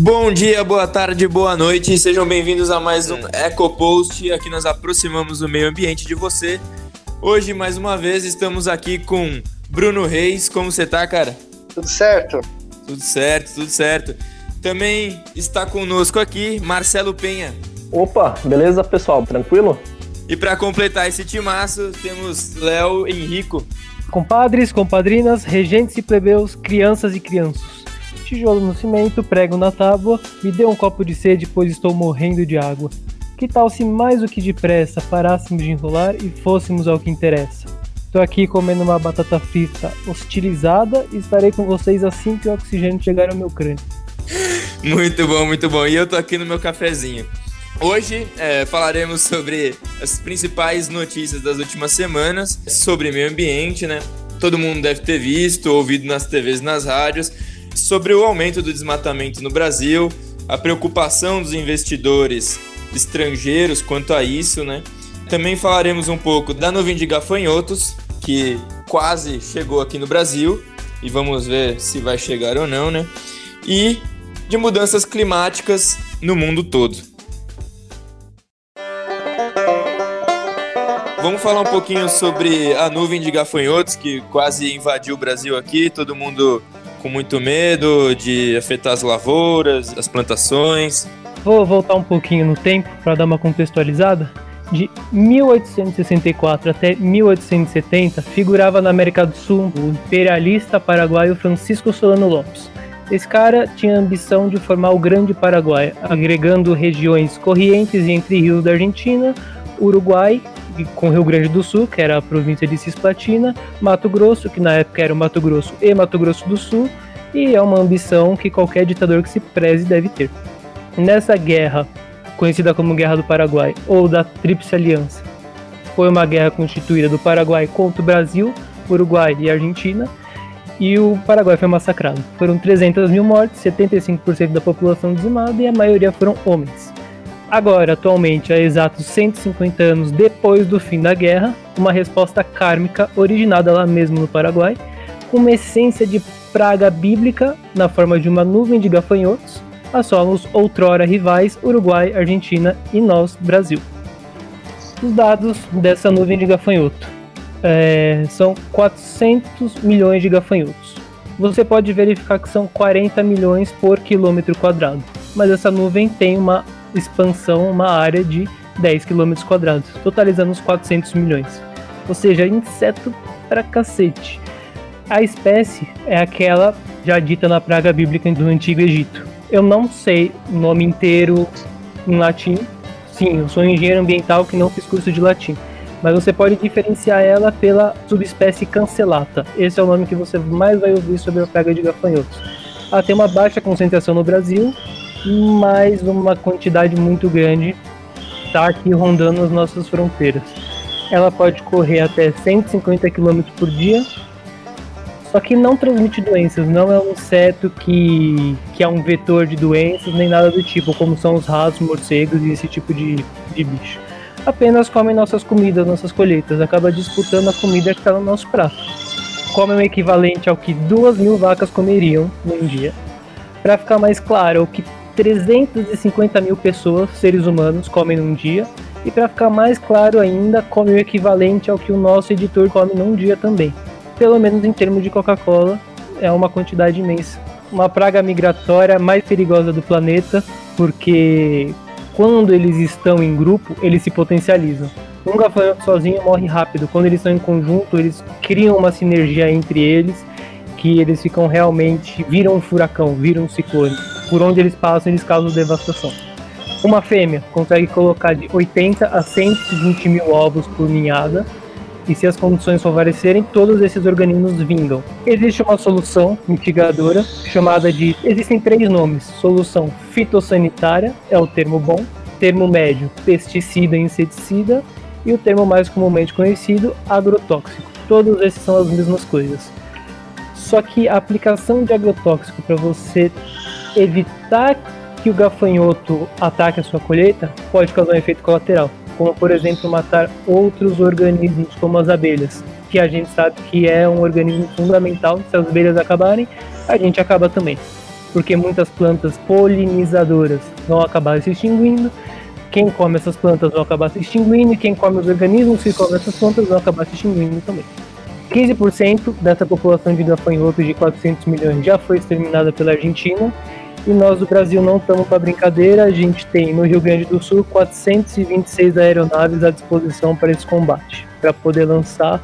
Bom dia, boa tarde, boa noite, sejam bem-vindos a mais um EcoPost. Aqui nós aproximamos o meio ambiente de você. Hoje, mais uma vez, estamos aqui com Bruno Reis. Como você tá, cara? Tudo certo? Tudo certo, tudo certo. Também está conosco aqui Marcelo Penha. Opa, beleza, pessoal? Tranquilo? E para completar esse timaço, temos Léo Henrico. Compadres, compadrinas, regentes e plebeus, crianças e crianças tijolo no cimento, prego na tábua, me dê um copo de sede, pois estou morrendo de água. Que tal se mais do que depressa parássemos de enrolar e fôssemos ao que interessa? Estou aqui comendo uma batata frita hostilizada e estarei com vocês assim que o oxigênio chegar ao meu crânio. Muito bom, muito bom. E eu tô aqui no meu cafezinho. Hoje é, falaremos sobre as principais notícias das últimas semanas sobre meio ambiente, né? Todo mundo deve ter visto, ouvido nas TVs, nas rádios, sobre o aumento do desmatamento no Brasil, a preocupação dos investidores estrangeiros quanto a isso, né? Também falaremos um pouco da nuvem de gafanhotos, que quase chegou aqui no Brasil, e vamos ver se vai chegar ou não, né? E de mudanças climáticas no mundo todo. Vamos falar um pouquinho sobre a nuvem de gafanhotos que quase invadiu o Brasil aqui, todo mundo com muito medo de afetar as lavouras, as plantações. Vou voltar um pouquinho no tempo para dar uma contextualizada. De 1864 até 1870, figurava na América do Sul o imperialista paraguaio Francisco Solano Lopes. Esse cara tinha a ambição de formar o Grande Paraguai, agregando regiões correntes entre rios da Argentina, Uruguai com Rio Grande do Sul, que era a província de Cisplatina, Mato Grosso, que na época era o Mato Grosso e Mato Grosso do Sul, e é uma ambição que qualquer ditador que se preze deve ter. Nessa guerra, conhecida como Guerra do Paraguai ou da Tríplice Aliança, foi uma guerra constituída do Paraguai contra o Brasil, Uruguai e Argentina, e o Paraguai foi massacrado. Foram 300 mil mortes, 75% da população dizimada e a maioria foram homens. Agora, atualmente, há exatos 150 anos depois do fim da guerra, uma resposta kármica originada lá mesmo no Paraguai, com uma essência de praga bíblica na forma de uma nuvem de gafanhotos, assolam os outrora rivais Uruguai, Argentina e nós, Brasil. Os dados dessa nuvem de gafanhoto é, são 400 milhões de gafanhotos. Você pode verificar que são 40 milhões por quilômetro quadrado, mas essa nuvem tem uma expansão uma área de 10 km quadrados, totalizando uns 400 milhões. Ou seja, inseto pra cacete. A espécie é aquela já dita na praga bíblica do Antigo Egito. Eu não sei o nome inteiro em latim. Sim, eu sou engenheiro ambiental que não fiz curso de latim. Mas você pode diferenciar ela pela subespécie cancelata. Esse é o nome que você mais vai ouvir sobre a praga de gafanhotos. Ela tem uma baixa concentração no Brasil mas uma quantidade muito grande está aqui rondando as nossas fronteiras. Ela pode correr até 150 km por dia, só que não transmite doenças, não é um inseto que, que é um vetor de doenças nem nada do tipo, como são os ratos, morcegos e esse tipo de, de bicho. Apenas come nossas comidas, nossas colheitas, acaba disputando a comida que está no nosso prato. Come o equivalente ao que duas mil vacas comeriam num dia. Para ficar mais claro, o que 350 mil pessoas, seres humanos, comem num dia. E para ficar mais claro ainda, come o equivalente ao que o nosso editor come num dia também. Pelo menos em termos de Coca-Cola, é uma quantidade imensa. Uma praga migratória mais perigosa do planeta, porque quando eles estão em grupo, eles se potencializam. Um gafanhoto sozinho morre rápido. Quando eles estão em conjunto, eles criam uma sinergia entre eles que eles ficam realmente viram um furacão, viram um ciclone por onde eles passam, eles causam devastação. Uma fêmea consegue colocar de 80 a 120 mil ovos por ninhada, e se as condições favorecerem, todos esses organismos vingam. Existe uma solução mitigadora chamada de. Existem três nomes: solução fitossanitária, é o termo bom, termo médio, pesticida e inseticida, e o termo mais comumente conhecido, agrotóxico. Todos esses são as mesmas coisas. Só que a aplicação de agrotóxico para você evitar que o gafanhoto ataque a sua colheita pode causar um efeito colateral, como por exemplo matar outros organismos como as abelhas, que a gente sabe que é um organismo fundamental, se as abelhas acabarem, a gente acaba também. porque muitas plantas polinizadoras vão acabar se extinguindo. Quem come essas plantas vão acabar se extinguindo, e quem come os organismos que comem essas plantas vão acabar se extinguindo também. 15% dessa população de gafanhotos de 400 milhões já foi exterminada pela Argentina, e nós do Brasil não estamos para brincadeira, a gente tem no Rio Grande do Sul 426 aeronaves à disposição para esse combate, para poder lançar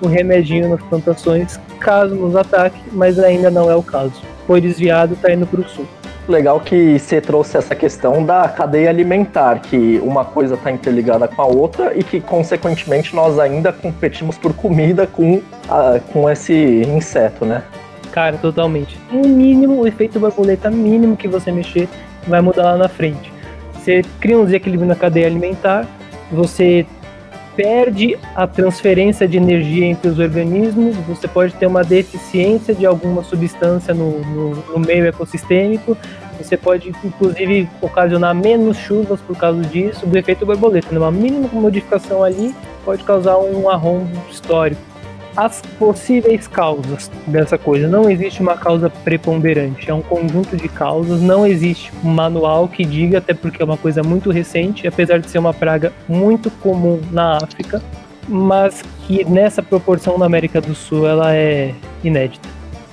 o remedinho nas plantações caso nos ataque, mas ainda não é o caso. Foi desviado, está indo para o sul. Legal que você trouxe essa questão da cadeia alimentar, que uma coisa está interligada com a outra e que, consequentemente, nós ainda competimos por comida com, a, com esse inseto, né? Cara, totalmente. Um mínimo, o efeito borboleta mínimo que você mexer vai mudar lá na frente. Você cria um desequilíbrio na cadeia alimentar, você perde a transferência de energia entre os organismos, você pode ter uma deficiência de alguma substância no, no, no meio ecossistêmico, você pode inclusive ocasionar menos chuvas por causa disso, do efeito borboleta. Uma mínima modificação ali pode causar um arrombo histórico as possíveis causas dessa coisa. Não existe uma causa preponderante, é um conjunto de causas, não existe um manual que diga, até porque é uma coisa muito recente, apesar de ser uma praga muito comum na África, mas que nessa proporção na América do Sul ela é inédita.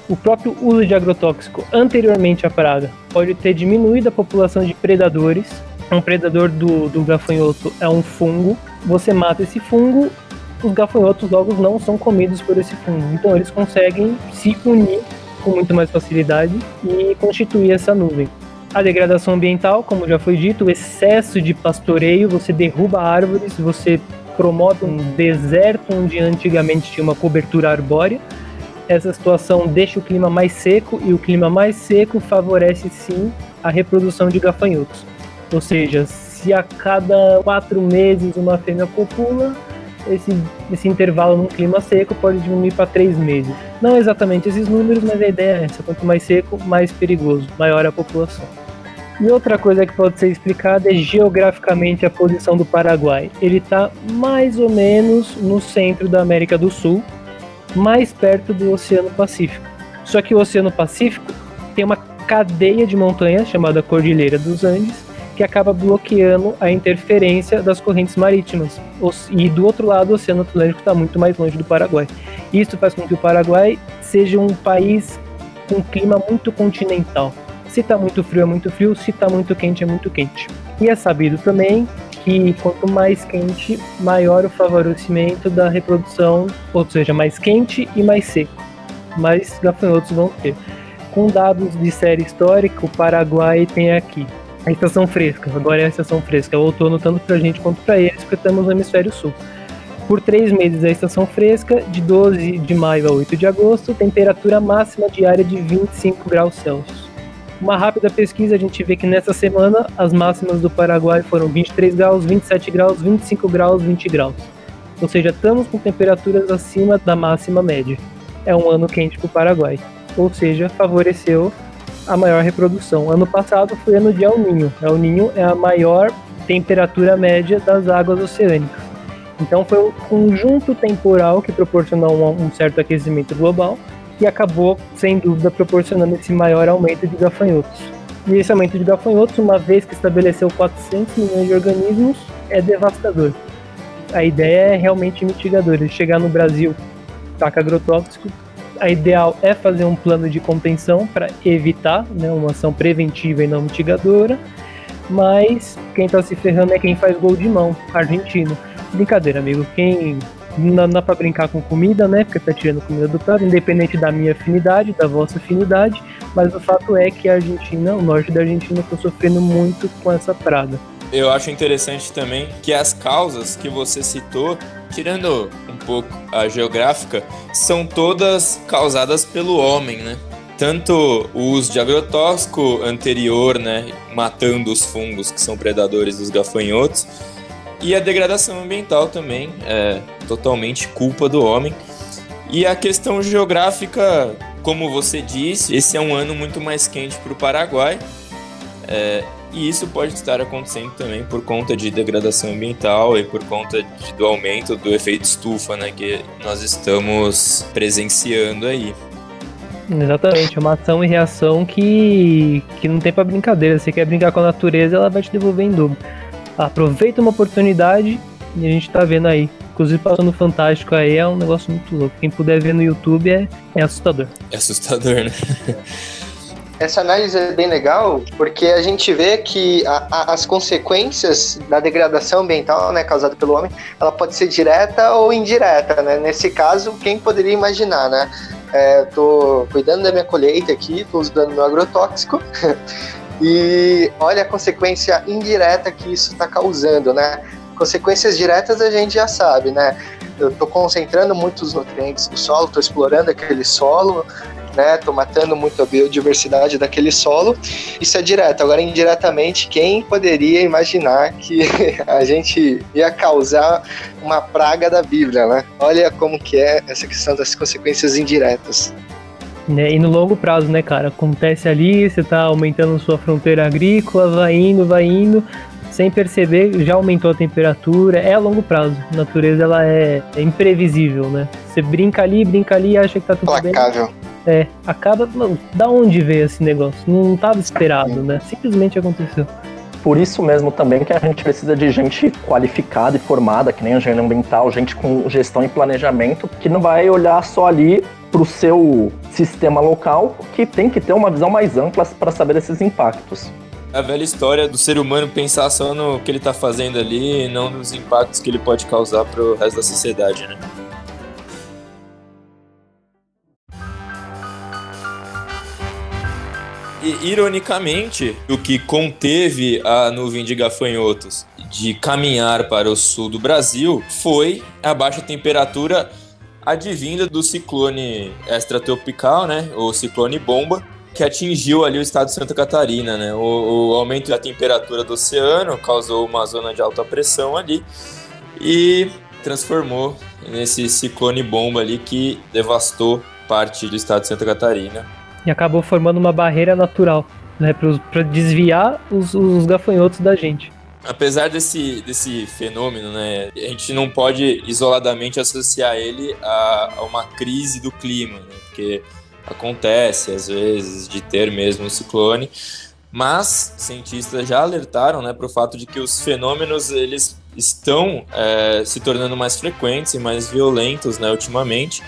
O próprio uso de agrotóxico anteriormente à praga pode ter diminuído a população de predadores. Um predador do, do gafanhoto é um fungo. Você mata esse fungo os gafanhotos logo não são comidos por esse fungo. Então eles conseguem se unir com muito mais facilidade e constituir essa nuvem. A degradação ambiental, como já foi dito, o excesso de pastoreio, você derruba árvores, você promove um deserto onde antigamente tinha uma cobertura arbórea. Essa situação deixa o clima mais seco e o clima mais seco favorece sim a reprodução de gafanhotos. Ou seja, se a cada quatro meses uma fêmea copula, esse, esse intervalo num clima seco pode diminuir para três meses. Não exatamente esses números, mas a ideia é essa: quanto mais seco, mais perigoso, maior a população. E outra coisa que pode ser explicada é geograficamente a posição do Paraguai. Ele está mais ou menos no centro da América do Sul, mais perto do Oceano Pacífico. Só que o Oceano Pacífico tem uma cadeia de montanhas chamada Cordilheira dos Andes, que acaba bloqueando a interferência das correntes marítimas. E do outro lado, o Oceano Atlântico está muito mais longe do Paraguai. Isso faz com que o Paraguai seja um país com clima muito continental. Se está muito frio, é muito frio, se está muito quente, é muito quente. E é sabido também que quanto mais quente, maior o favorecimento da reprodução, ou seja, mais quente e mais seco. Mais gafanhotos vão ter. Com dados de série histórica, o Paraguai tem aqui a estação fresca. Agora é a estação fresca. É o outono tanto pra gente quanto pra eles, porque estamos no hemisfério sul. Por três meses a estação fresca, de 12 de maio a 8 de agosto, temperatura máxima diária de 25 graus Celsius. Uma rápida pesquisa, a gente vê que nessa semana as máximas do Paraguai foram 23 graus, 27 graus, 25 graus, 20 graus. Ou seja, estamos com temperaturas acima da máxima média. É um ano quente para o Paraguai. Ou seja, favoreceu a maior reprodução. Ano passado foi ano de El Ninho. El Ninho é a maior temperatura média das águas oceânicas. Então foi o conjunto temporal que proporcionou um, certo aquecimento global e acabou, sem dúvida, proporcionando esse maior aumento de gafanhotos. E esse aumento de gafanhotos, uma vez que estabeleceu 400 milhões de organismos, é devastador. A ideia é realmente mitigadora. Chegar no Brasil, taca agrotóxico, a ideal é fazer um plano de contenção para evitar né, uma ação preventiva e não mitigadora, mas quem está se ferrando é quem faz gol de mão, argentino. Brincadeira, amigo. Quem não dá para brincar com comida, né? Porque tá tirando comida do prato, independente da minha afinidade, da vossa afinidade, mas o fato é que a Argentina, o norte da Argentina, está sofrendo muito com essa praga. Eu acho interessante também que as causas que você citou, tirando um pouco a geográfica, são todas causadas pelo homem, né? Tanto o uso de agrotóxico anterior, né, matando os fungos que são predadores dos gafanhotos, e a degradação ambiental também é totalmente culpa do homem. E a questão geográfica, como você disse, esse é um ano muito mais quente para o Paraguai. É, e isso pode estar acontecendo também por conta de degradação ambiental e por conta de, do aumento do efeito estufa, né, que nós estamos presenciando aí. Exatamente, é uma ação e reação que, que não tem pra brincadeira. Você quer brincar com a natureza, ela vai te devolver em dobro. Aproveita uma oportunidade e a gente tá vendo aí. Inclusive passando Fantástico aí é um negócio muito louco. Quem puder ver no YouTube é, é assustador. É assustador, né? Essa análise é bem legal porque a gente vê que a, a, as consequências da degradação ambiental né, causada pelo homem, ela pode ser direta ou indireta. Né? Nesse caso, quem poderia imaginar, né? É, tô cuidando da minha colheita aqui, tô usando meu agrotóxico e olha a consequência indireta que isso está causando, né? Consequências diretas a gente já sabe, né? Eu tô concentrando muitos nutrientes no solo, tô explorando aquele solo, né? Tô matando muito a biodiversidade daquele solo. Isso é direto. Agora, indiretamente, quem poderia imaginar que a gente ia causar uma praga da Bíblia, né? Olha como que é essa questão das consequências indiretas. Né, e no longo prazo, né, cara? Acontece ali, você tá aumentando sua fronteira agrícola, vai indo, vai indo, sem perceber, já aumentou a temperatura. É a longo prazo. A natureza ela é, é imprevisível, né? Você brinca ali, brinca ali, acha que tá tudo Placável. bem. É, acaba. Mano, da onde veio esse negócio? Não estava esperado, né? Simplesmente aconteceu. Por isso mesmo também que a gente precisa de gente qualificada e formada, que nem engenheiro ambiental, gente com gestão e planejamento, que não vai olhar só ali para o seu sistema local, que tem que ter uma visão mais ampla para saber esses impactos. A velha história do ser humano pensar só no que ele está fazendo ali e não nos impactos que ele pode causar para o resto da sociedade, né? E, ironicamente, o que conteve a nuvem de gafanhotos de caminhar para o sul do Brasil foi a baixa temperatura advinda do ciclone extratropical, né, o ciclone bomba, que atingiu ali o estado de Santa Catarina, né? O, o, aumento da temperatura do oceano causou uma zona de alta pressão ali e transformou nesse ciclone bomba ali que devastou parte do estado de Santa Catarina e acabou formando uma barreira natural, né, para desviar os, os gafanhotos da gente. Apesar desse, desse fenômeno, né, a gente não pode isoladamente associar ele a, a uma crise do clima, né, porque acontece às vezes de ter mesmo um ciclone, mas cientistas já alertaram né, para o fato de que os fenômenos eles estão é, se tornando mais frequentes e mais violentos né, ultimamente,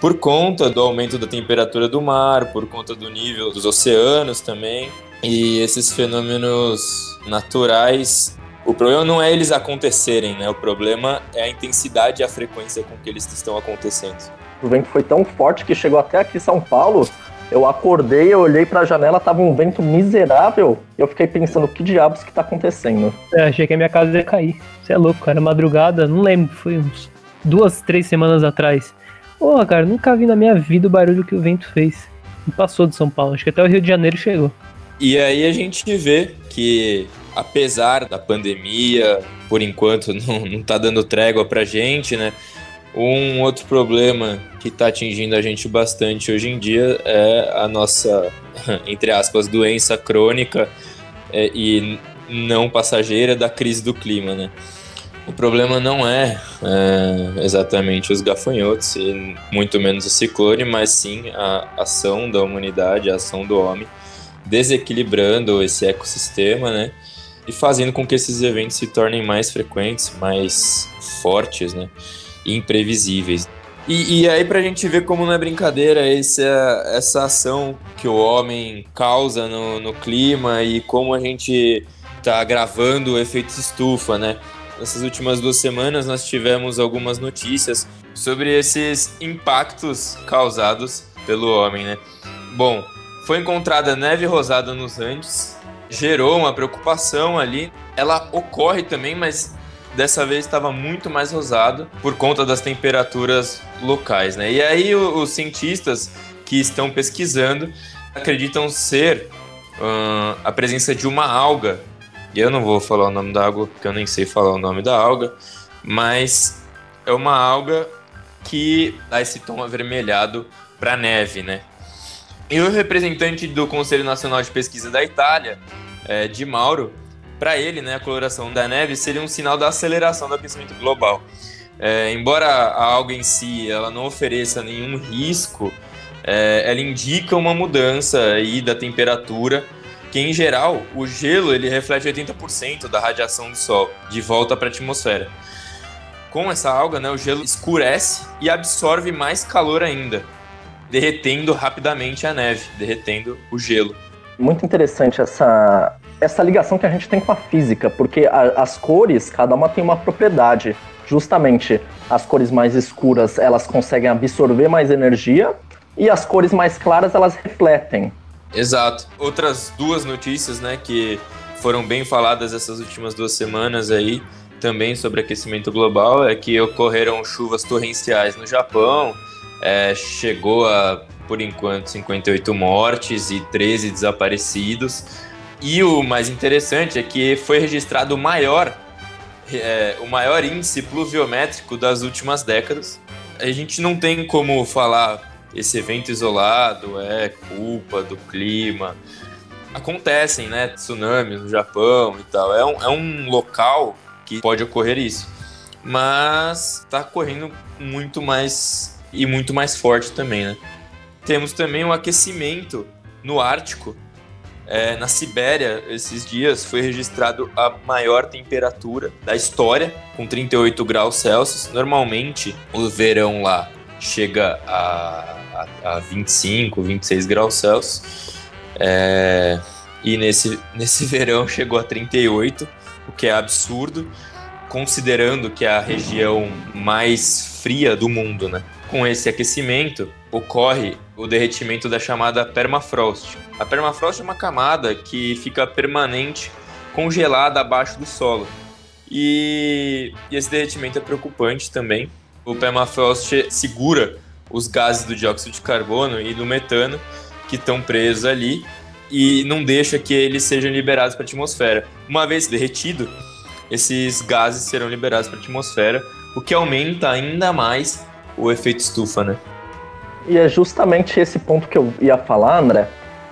por conta do aumento da temperatura do mar, por conta do nível dos oceanos também. E esses fenômenos naturais, o problema não é eles acontecerem, né? O problema é a intensidade e a frequência com que eles estão acontecendo. O vento foi tão forte que chegou até aqui em São Paulo. Eu acordei, eu olhei para a janela, tava um vento miserável. E eu fiquei pensando, que diabos que tá acontecendo? É, achei que a minha casa ia cair. Você é louco, era madrugada, não lembro, foi uns duas, três semanas atrás. Porra, cara, nunca vi na minha vida o barulho que o vento fez. Não passou de São Paulo, acho que até o Rio de Janeiro chegou. E aí a gente vê que, apesar da pandemia, por enquanto não, não tá dando trégua pra gente, né? Um outro problema que está atingindo a gente bastante hoje em dia é a nossa, entre aspas, doença crônica é, e não passageira da crise do clima, né? O problema não é, é, exatamente os gafanhotos e muito menos o ciclone, mas sim a ação da humanidade, a ação do homem, desequilibrando esse ecossistema, né? E fazendo com que esses eventos se tornem mais frequentes, mais fortes, né? E imprevisíveis. E, e aí, pra gente ver como não é brincadeira essa, essa ação que o homem causa no, no clima e como a gente tá gravando o efeito estufa, né? Nessas últimas duas semanas nós tivemos algumas notícias sobre esses impactos causados pelo homem, né? Bom, foi encontrada neve rosada nos Andes, gerou uma preocupação ali. Ela ocorre também, mas dessa vez estava muito mais rosado por conta das temperaturas locais, né? E aí os cientistas que estão pesquisando acreditam ser uh, a presença de uma alga eu não vou falar o nome da água, porque eu nem sei falar o nome da alga, mas é uma alga que dá esse tom avermelhado para neve, né? E o representante do Conselho Nacional de Pesquisa da Itália, é, de Mauro, para ele, né, a coloração da neve seria um sinal da aceleração do aquecimento global. É, embora a alga em si ela não ofereça nenhum risco é, ela indica uma mudança aí da temperatura, que em geral o gelo ele reflete 80% da radiação do Sol de volta para a atmosfera. Com essa alga, né, o gelo escurece e absorve mais calor ainda, derretendo rapidamente a neve, derretendo o gelo. Muito interessante essa, essa ligação que a gente tem com a física, porque a, as cores, cada uma tem uma propriedade. Justamente, as cores mais escuras, elas conseguem absorver mais energia, e as cores mais claras, elas refletem. Exato. Outras duas notícias, né, que foram bem faladas essas últimas duas semanas aí, também sobre aquecimento global, é que ocorreram chuvas torrenciais no Japão, é, chegou a, por enquanto, 58 mortes e 13 desaparecidos. E o mais interessante é que foi registrado o maior, é, o maior índice pluviométrico das últimas décadas. A gente não tem como falar esse evento isolado é culpa do clima. Acontecem, né? Tsunamis no Japão e tal. É um, é um local que pode ocorrer isso. Mas está ocorrendo muito mais e muito mais forte também, né? Temos também um aquecimento no Ártico. É, na Sibéria, esses dias, foi registrado a maior temperatura da história, com 38 graus Celsius. Normalmente, o verão lá chega a, a, a 25, 26 graus Celsius. É, e nesse, nesse verão chegou a 38, o que é absurdo, considerando que é a região mais fria do mundo, né? Com esse aquecimento, ocorre o derretimento da chamada permafrost. A permafrost é uma camada que fica permanente congelada abaixo do solo. E, e esse derretimento é preocupante também. O permafrost segura os gases do dióxido de carbono e do metano que estão presos ali e não deixa que eles sejam liberados para a atmosfera. Uma vez derretido, esses gases serão liberados para a atmosfera, o que aumenta ainda mais o efeito estufa, né? E é justamente esse ponto que eu ia falar, André,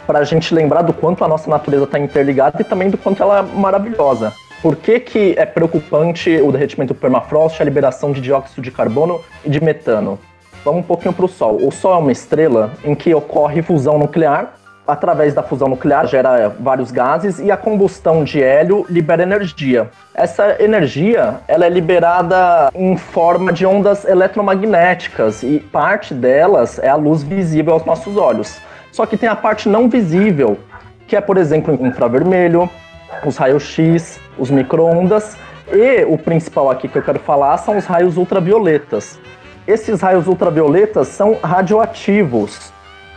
para a gente lembrar do quanto a nossa natureza está interligada e também do quanto ela é maravilhosa. Por que, que é preocupante o derretimento do permafrost, a liberação de dióxido de carbono e de metano? Vamos um pouquinho para o Sol. O Sol é uma estrela em que ocorre fusão nuclear. Através da fusão nuclear gera vários gases e a combustão de hélio libera energia. Essa energia ela é liberada em forma de ondas eletromagnéticas e parte delas é a luz visível aos nossos olhos. Só que tem a parte não visível, que é, por exemplo, infravermelho, os raios-x, os micro-ondas e o principal aqui que eu quero falar são os raios ultravioletas. Esses raios ultravioletas são radioativos,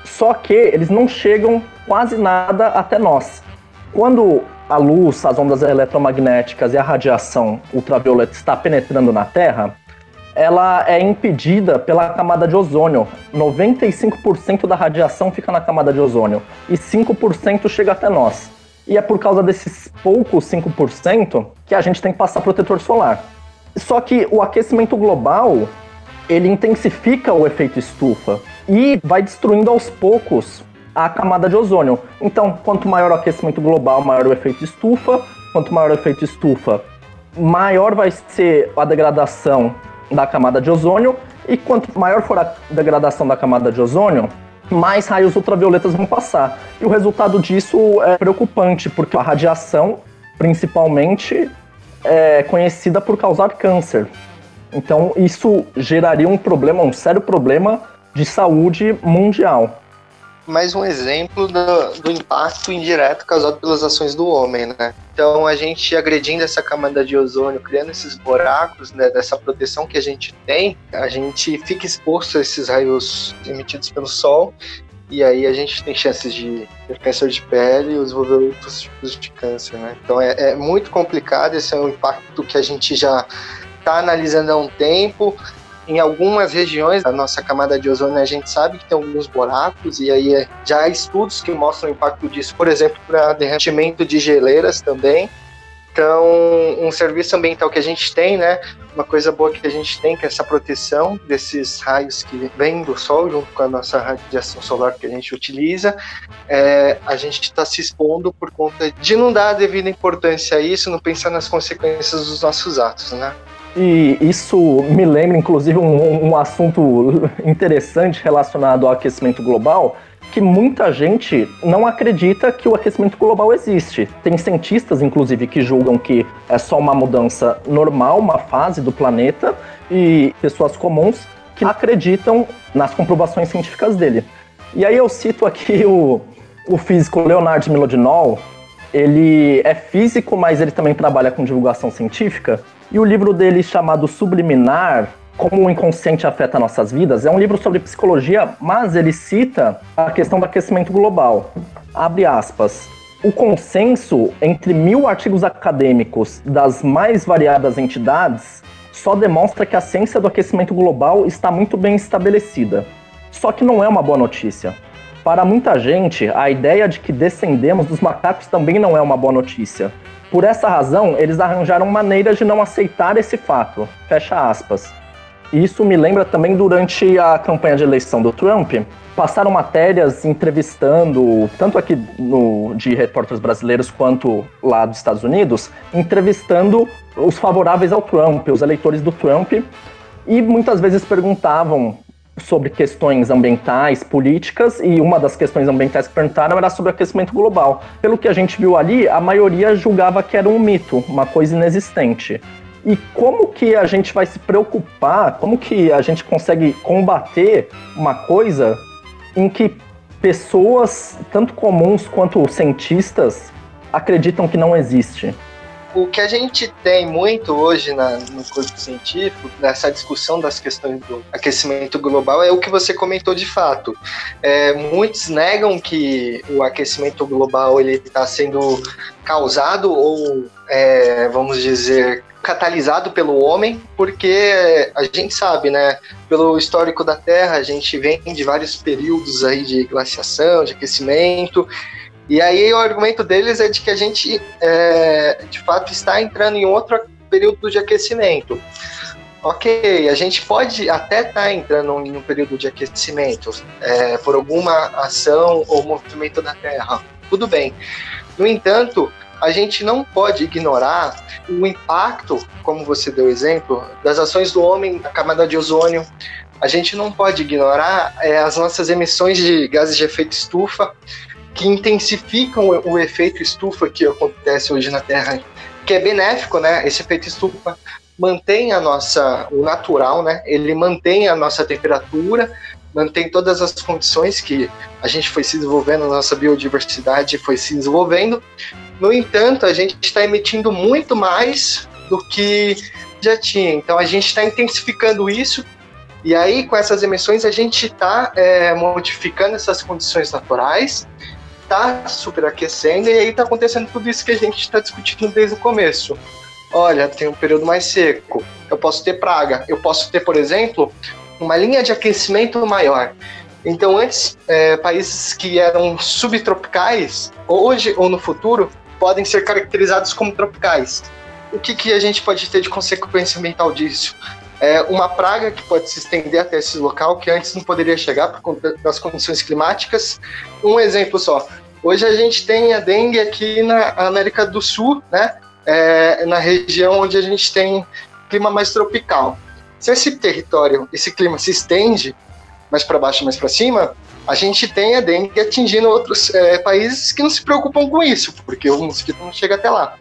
só que eles não chegam quase nada até nós. Quando a luz, as ondas eletromagnéticas e a radiação ultravioleta está penetrando na Terra, ela é impedida pela camada de ozônio. 95% da radiação fica na camada de ozônio e 5% chega até nós. E é por causa desses poucos 5% que a gente tem que passar protetor solar. Só que o aquecimento global ele intensifica o efeito estufa e vai destruindo aos poucos a camada de ozônio. Então, quanto maior o aquecimento global, maior o efeito estufa. Quanto maior o efeito estufa, maior vai ser a degradação da camada de ozônio. E quanto maior for a degradação da camada de ozônio, mais raios ultravioletas vão passar. E o resultado disso é preocupante, porque a radiação, principalmente, é conhecida por causar câncer. Então, isso geraria um problema, um sério problema de saúde mundial. Mais um exemplo do, do, impacto indireto causado pelas ações do homem, né? Então, a gente agredindo essa camada de ozônio, criando esses buracos, né, dessa proteção que a gente tem, a gente fica exposto a esses raios emitidos pelo Sol e aí a gente tem chances de ter câncer de pele e desenvolver outros tipos de câncer, né? Então é, é muito complicado, esse é um impacto que a gente já está analisando há um tempo. Em algumas regiões da nossa camada de ozônio, a gente sabe que tem alguns buracos, e aí é, já há estudos que mostram o impacto disso, por exemplo, para derretimento de geleiras também. Então, um serviço ambiental que a gente tem, né? Uma coisa boa que a gente tem, que é essa proteção desses raios que vêm do sol, junto com a nossa radiação solar que a gente utiliza, é, a gente está se expondo por conta de não dar a devida importância a isso, não pensar nas consequências dos nossos atos, né? E isso me lembra, inclusive, um, um assunto interessante relacionado ao aquecimento global, que muita gente não acredita que o aquecimento global existe. Tem cientistas, inclusive, que julgam que é só uma mudança normal, uma fase do planeta, e pessoas comuns que acreditam nas comprovações científicas dele. E aí eu cito aqui o, o físico Leonard Milodinol, ele é físico, mas ele também trabalha com divulgação científica, e o livro dele chamado Subliminar, como o inconsciente afeta nossas vidas, é um livro sobre psicologia, mas ele cita a questão do aquecimento global. Abre aspas. O consenso entre mil artigos acadêmicos das mais variadas entidades só demonstra que a ciência do aquecimento global está muito bem estabelecida. Só que não é uma boa notícia. Para muita gente, a ideia de que descendemos dos macacos também não é uma boa notícia. Por essa razão, eles arranjaram maneiras de não aceitar esse fato. Fecha aspas. Isso me lembra também durante a campanha de eleição do Trump. Passaram matérias entrevistando, tanto aqui no, de repórteres brasileiros quanto lá dos Estados Unidos, entrevistando os favoráveis ao Trump, os eleitores do Trump, e muitas vezes perguntavam sobre questões ambientais, políticas, e uma das questões ambientais que perguntaram era sobre aquecimento global. Pelo que a gente viu ali, a maioria julgava que era um mito, uma coisa inexistente. E como que a gente vai se preocupar, como que a gente consegue combater uma coisa em que pessoas, tanto comuns quanto cientistas, acreditam que não existe? O que a gente tem muito hoje na, no corpo científico, nessa discussão das questões do aquecimento global, é o que você comentou de fato. É, muitos negam que o aquecimento global ele está sendo causado ou, é, vamos dizer, catalisado pelo homem, porque a gente sabe, né, pelo histórico da Terra, a gente vem de vários períodos aí de glaciação, de aquecimento, e aí o argumento deles é de que a gente, é, de fato, está entrando em outro período de aquecimento. Ok, a gente pode até estar tá entrando em um período de aquecimento é, por alguma ação ou movimento da Terra. Tudo bem. No entanto, a gente não pode ignorar o impacto, como você deu exemplo, das ações do homem na camada de ozônio. A gente não pode ignorar é, as nossas emissões de gases de efeito estufa, que intensificam o, o efeito estufa que acontece hoje na Terra, que é benéfico, né? Esse efeito estufa mantém a nossa, o natural, né? Ele mantém a nossa temperatura, mantém todas as condições que a gente foi se desenvolvendo, a nossa biodiversidade foi se desenvolvendo, no entanto, a gente está emitindo muito mais do que já tinha. Então, a gente está intensificando isso. E aí, com essas emissões, a gente está é, modificando essas condições naturais, está superaquecendo, e aí está acontecendo tudo isso que a gente está discutindo desde o começo. Olha, tem um período mais seco, eu posso ter praga, eu posso ter, por exemplo, uma linha de aquecimento maior. Então, antes, é, países que eram subtropicais, hoje ou no futuro, podem ser caracterizados como tropicais. O que, que a gente pode ter de consequência ambiental disso? É uma praga que pode se estender até esse local que antes não poderia chegar por conta das condições climáticas. Um exemplo só. Hoje a gente tem a dengue aqui na América do Sul, né? É, na região onde a gente tem clima mais tropical. Se esse território, esse clima se estende mais para baixo, mais para cima, a gente tem a dengue atingindo outros é, países que não se preocupam com isso, porque o mosquito não chega até lá.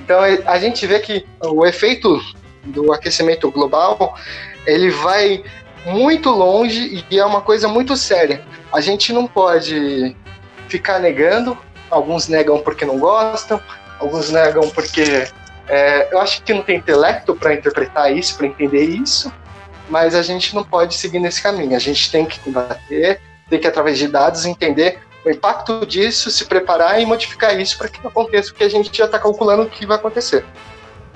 Então a gente vê que o efeito do aquecimento global ele vai muito longe e é uma coisa muito séria. A gente não pode ficar negando. Alguns negam porque não gostam, alguns negam porque é, eu acho que não tem intelecto para interpretar isso, para entender isso. Mas a gente não pode seguir nesse caminho. A gente tem que combater tem que, através de dados, entender o impacto disso, se preparar e modificar isso para que não aconteça o que a gente já está calculando que vai acontecer.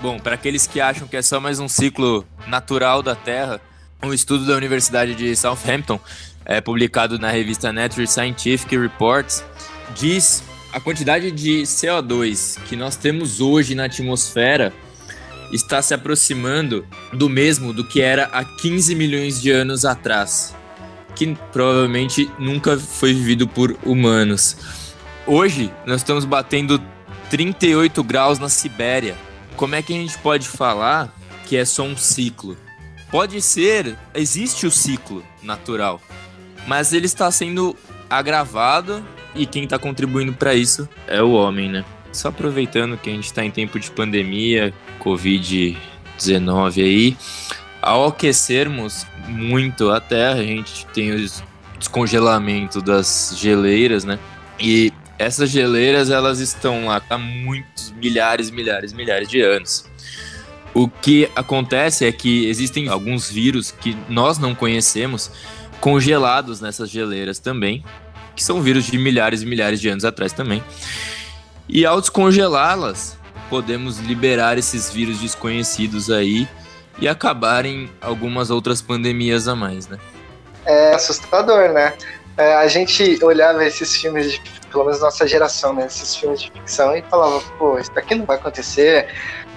Bom, para aqueles que acham que é só mais um ciclo natural da Terra, um estudo da Universidade de Southampton, é, publicado na revista Nature Scientific Reports, diz a quantidade de CO2 que nós temos hoje na atmosfera está se aproximando do mesmo do que era há 15 milhões de anos atrás que provavelmente nunca foi vivido por humanos. Hoje, nós estamos batendo 38 graus na Sibéria. Como é que a gente pode falar que é só um ciclo. Pode ser, existe o ciclo natural, mas ele está sendo agravado e quem está contribuindo para isso é o homem, né? Só aproveitando que a gente está em tempo de pandemia, Covid-19 aí, ao aquecermos muito a Terra, a gente tem o descongelamento das geleiras, né? E essas geleiras elas estão lá há muitos milhares, milhares, milhares de anos. O que acontece é que existem alguns vírus que nós não conhecemos congelados nessas geleiras também, que são vírus de milhares e milhares de anos atrás também. E ao descongelá-las, podemos liberar esses vírus desconhecidos aí e acabarem algumas outras pandemias a mais, né? É assustador, né? É, a gente olhava esses filmes, de, pelo menos nossa geração, né? Esses filmes de ficção e falava, pô, isso daqui não vai acontecer.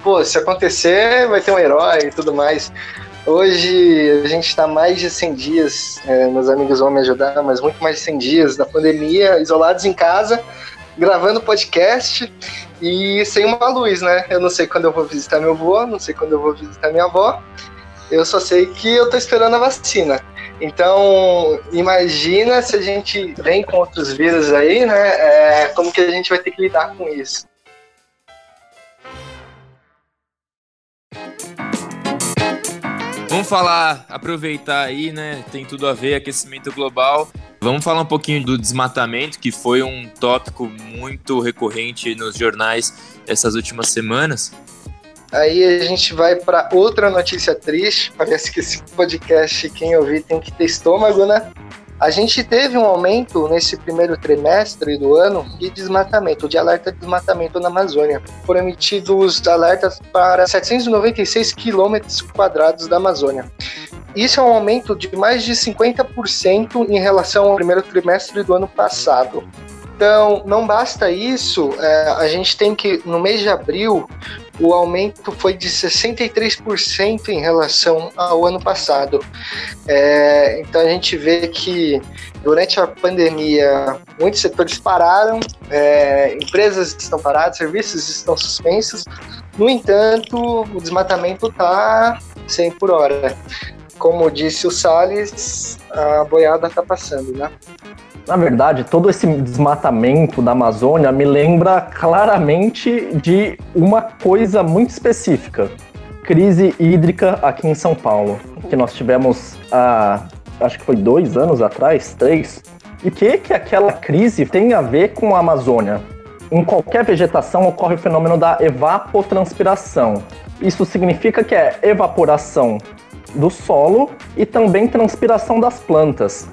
Pô, se acontecer, vai ter um herói e tudo mais. Hoje a gente está mais de 100 dias, é, meus amigos vão me ajudar, mas muito mais de 100 dias da pandemia, isolados em casa, gravando podcast e sem uma luz, né? Eu não sei quando eu vou visitar meu avô, não sei quando eu vou visitar minha avó, eu só sei que eu tô esperando a vacina. Então, imagina se a gente vem com outros vírus aí, né? É, como que a gente vai ter que lidar com isso? Vamos falar, aproveitar aí, né? Tem tudo a ver aquecimento global. Vamos falar um pouquinho do desmatamento, que foi um tópico muito recorrente nos jornais essas últimas semanas. Aí a gente vai para outra notícia triste. Parece que esse podcast, quem ouvir, tem que ter estômago, né? A gente teve um aumento nesse primeiro trimestre do ano de desmatamento, de alerta de desmatamento na Amazônia. Foram emitidos alertas para 796 quilômetros quadrados da Amazônia. Isso é um aumento de mais de 50% em relação ao primeiro trimestre do ano passado. Então, não basta isso, é, a gente tem que, no mês de abril, o aumento foi de 63% em relação ao ano passado. É, então, a gente vê que durante a pandemia, muitos setores pararam, é, empresas estão paradas, serviços estão suspensos. No entanto, o desmatamento está 100 por hora. Como disse o Salles, a boiada está passando, né? Na verdade, todo esse desmatamento da Amazônia me lembra claramente de uma coisa muito específica: crise hídrica aqui em São Paulo, que nós tivemos há, acho que foi dois anos atrás, três. E o que, que aquela crise tem a ver com a Amazônia? Em qualquer vegetação ocorre o fenômeno da evapotranspiração. Isso significa que é evaporação do solo e também transpiração das plantas.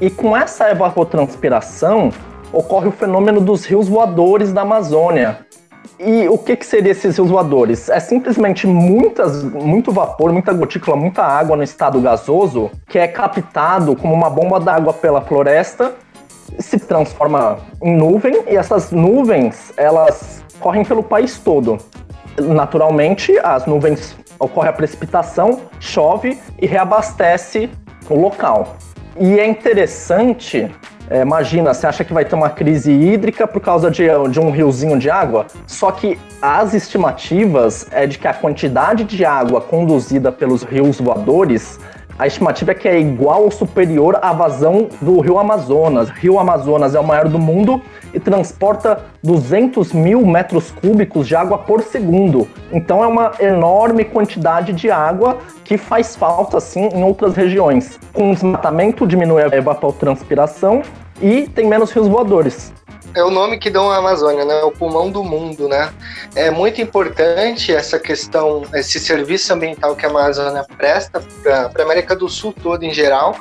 E com essa evapotranspiração ocorre o fenômeno dos rios voadores da Amazônia. E o que, que seriam esses rios voadores? É simplesmente muitas, muito vapor, muita gotícula, muita água no estado gasoso que é captado como uma bomba d'água pela floresta, se transforma em nuvem e essas nuvens elas correm pelo país todo. Naturalmente, as nuvens ocorre a precipitação, chove e reabastece o local. E é interessante, é, imagina, você acha que vai ter uma crise hídrica por causa de, de um riozinho de água, só que as estimativas é de que a quantidade de água conduzida pelos rios voadores a estimativa é que é igual ou superior à vazão do rio Amazonas. Rio Amazonas é o maior do mundo e transporta 200 mil metros cúbicos de água por segundo. Então é uma enorme quantidade de água que faz falta, assim, em outras regiões. Com o desmatamento diminui a evapotranspiração e tem menos rios voadores é o nome que dão à Amazônia, né? O pulmão do mundo, né? É muito importante essa questão, esse serviço ambiental que a Amazônia presta para a América do Sul toda em geral.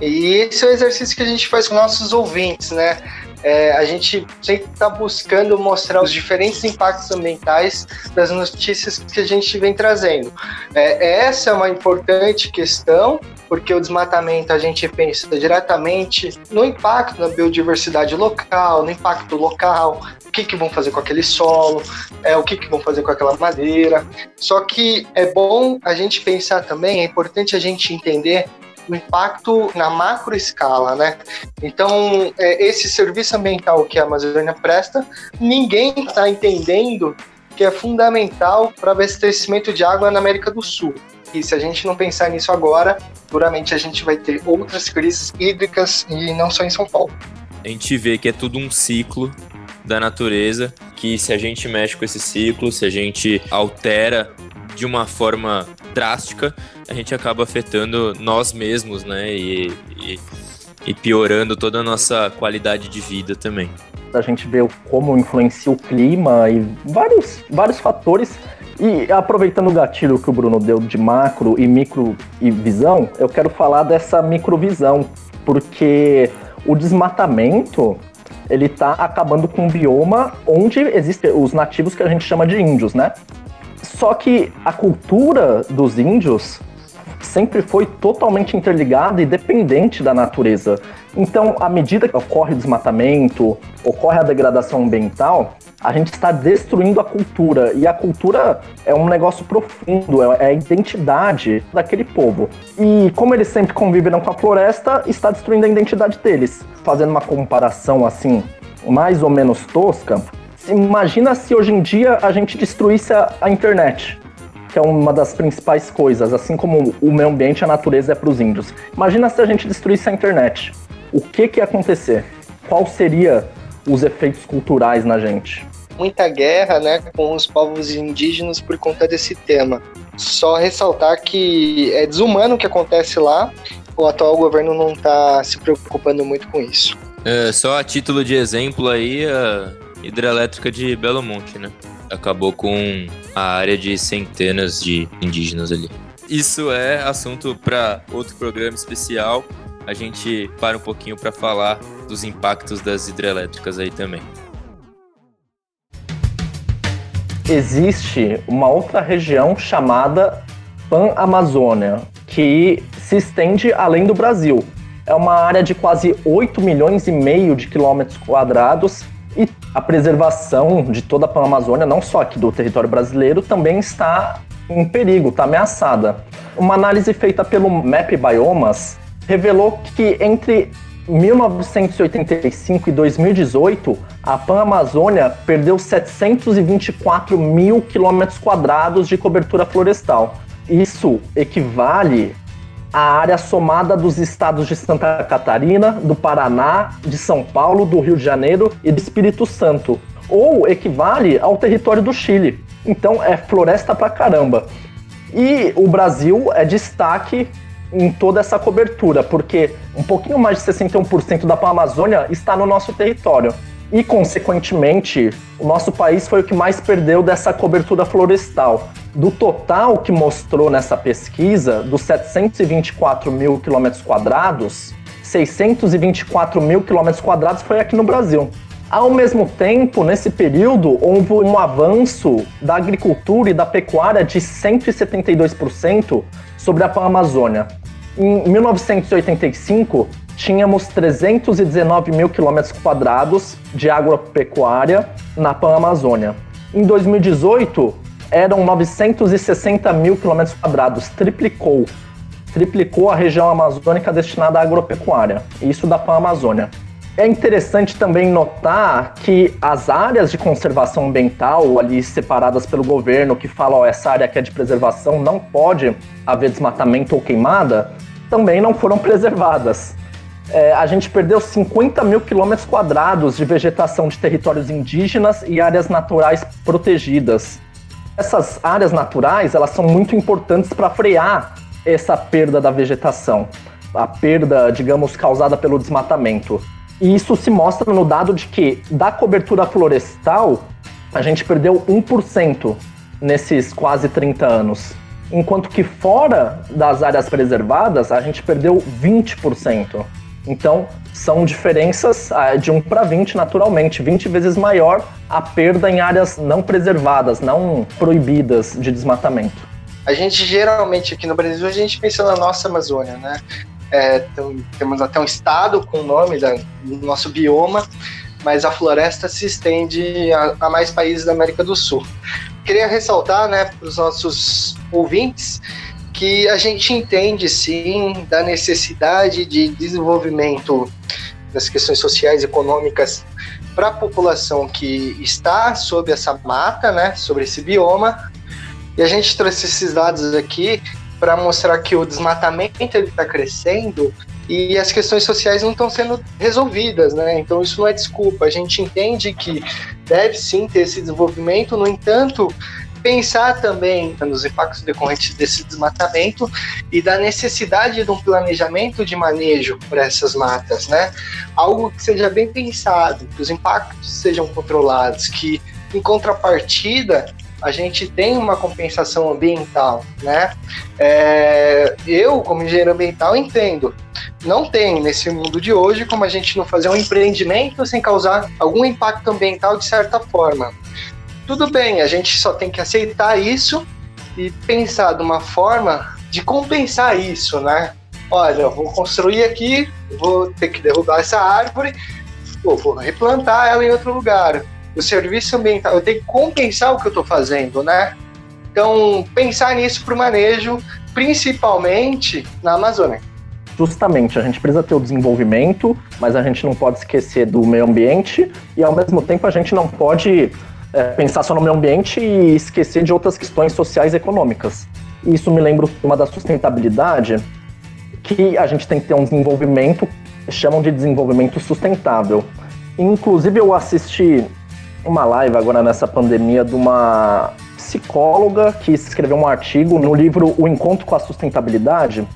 E esse é o exercício que a gente faz com nossos ouvintes, né? É, a gente sempre está buscando mostrar os diferentes impactos ambientais das notícias que a gente vem trazendo. É, essa é uma importante questão porque o desmatamento a gente pensa diretamente no impacto na biodiversidade local, no impacto local, o que, que vão fazer com aquele solo, é, o que, que vão fazer com aquela madeira. Só que é bom a gente pensar também, é importante a gente entender o impacto na macro escala, né? Então, é, esse serviço ambiental que a Amazônia presta, ninguém está entendendo que é fundamental para o abastecimento de água na América do Sul. E se a gente não pensar nisso agora, duramente a gente vai ter outras crises hídricas e não só em São Paulo. A gente vê que é tudo um ciclo da natureza, que se a gente mexe com esse ciclo, se a gente altera de uma forma drástica, a gente acaba afetando nós mesmos, né? E, e, e piorando toda a nossa qualidade de vida também. A gente vê como influencia o clima e vários, vários fatores. E aproveitando o gatilho que o Bruno deu de macro e micro e visão, eu quero falar dessa microvisão, porque o desmatamento ele está acabando com um bioma onde existem os nativos que a gente chama de índios, né? Só que a cultura dos índios sempre foi totalmente interligada e dependente da natureza. Então, à medida que ocorre o desmatamento, ocorre a degradação ambiental, a gente está destruindo a cultura. E a cultura é um negócio profundo, é a identidade daquele povo. E como eles sempre conviveram com a floresta, está destruindo a identidade deles. Fazendo uma comparação assim, mais ou menos tosca, imagina se hoje em dia a gente destruísse a, a internet que é uma das principais coisas, assim como o meio ambiente e a natureza é para os índios. Imagina se a gente destruísse a internet. O que, que ia acontecer? Qual seria os efeitos culturais na gente? Muita guerra né, com os povos indígenas por conta desse tema. Só ressaltar que é desumano o que acontece lá, o atual governo não está se preocupando muito com isso. É, só a título de exemplo aí, a hidrelétrica de Belo Monte, né? Acabou com a área de centenas de indígenas ali. Isso é assunto para outro programa especial. A gente para um pouquinho para falar dos impactos das hidrelétricas aí também. Existe uma outra região chamada Pan-Amazônia, que se estende além do Brasil. É uma área de quase 8 milhões e meio de quilômetros quadrados a preservação de toda a Pan-Amazônia, não só aqui do território brasileiro, também está em perigo, está ameaçada. Uma análise feita pelo Map Biomas revelou que entre 1985 e 2018, a Pan-Amazônia perdeu 724 mil quilômetros quadrados de cobertura florestal. Isso equivale a área somada dos estados de Santa Catarina, do Paraná, de São Paulo, do Rio de Janeiro e do Espírito Santo, ou equivale ao território do Chile. Então é floresta pra caramba. E o Brasil é destaque em toda essa cobertura, porque um pouquinho mais de 61% da Amazônia está no nosso território. E, consequentemente, o nosso país foi o que mais perdeu dessa cobertura florestal. Do total que mostrou nessa pesquisa, dos 724 mil quilômetros quadrados, 624 mil quilômetros quadrados foi aqui no Brasil. Ao mesmo tempo, nesse período, houve um avanço da agricultura e da pecuária de 172% sobre a Amazônia. Em 1985, tínhamos 319 mil quilômetros quadrados de agropecuária na Pan-Amazônia. Em 2018, eram 960 mil quilômetros quadrados, triplicou. Triplicou a região amazônica destinada à agropecuária, isso da Pan-Amazônia. É interessante também notar que as áreas de conservação ambiental, ali separadas pelo governo, que falam, ó, essa área aqui é de preservação, não pode haver desmatamento ou queimada, também não foram preservadas. É, a gente perdeu 50 mil quilômetros quadrados de vegetação de territórios indígenas e áreas naturais protegidas. Essas áreas naturais, elas são muito importantes para frear essa perda da vegetação, a perda, digamos, causada pelo desmatamento. E isso se mostra no dado de que da cobertura florestal, a gente perdeu 1% nesses quase 30 anos. Enquanto que fora das áreas preservadas, a gente perdeu 20%. Então, são diferenças ah, de 1 para 20, naturalmente, 20 vezes maior a perda em áreas não preservadas, não proibidas de desmatamento. A gente geralmente aqui no Brasil, a gente pensa na nossa Amazônia, né? É, temos até um estado com o nome da, do nosso bioma, mas a floresta se estende a, a mais países da América do Sul. Queria ressaltar né, para os nossos ouvintes que a gente entende sim da necessidade de desenvolvimento das questões sociais e econômicas para a população que está sob essa mata, né, sobre esse bioma. E a gente trouxe esses dados aqui para mostrar que o desmatamento está crescendo e as questões sociais não estão sendo resolvidas, né? Então isso não é desculpa. A gente entende que deve sim ter esse desenvolvimento, no entanto, pensar também nos impactos decorrentes desse desmatamento e da necessidade de um planejamento de manejo para essas matas, né? Algo que seja bem pensado, que os impactos sejam controlados, que em contrapartida a gente tem uma compensação ambiental, né? É, eu, como engenheiro ambiental, entendo. Não tem nesse mundo de hoje como a gente não fazer um empreendimento sem causar algum impacto ambiental de certa forma. Tudo bem, a gente só tem que aceitar isso e pensar de uma forma de compensar isso, né? Olha, eu vou construir aqui, vou ter que derrubar essa árvore, vou replantar ela em outro lugar o serviço ambiental, eu tenho que compensar o que eu estou fazendo, né? Então, pensar nisso para o manejo, principalmente na Amazônia. Justamente, a gente precisa ter o desenvolvimento, mas a gente não pode esquecer do meio ambiente e, ao mesmo tempo, a gente não pode é, pensar só no meio ambiente e esquecer de outras questões sociais e econômicas. Isso me lembra uma da sustentabilidade, que a gente tem que ter um desenvolvimento, chamam de desenvolvimento sustentável. Inclusive, eu assisti uma live agora nessa pandemia de uma psicóloga que escreveu um artigo no livro O Encontro com a Sustentabilidade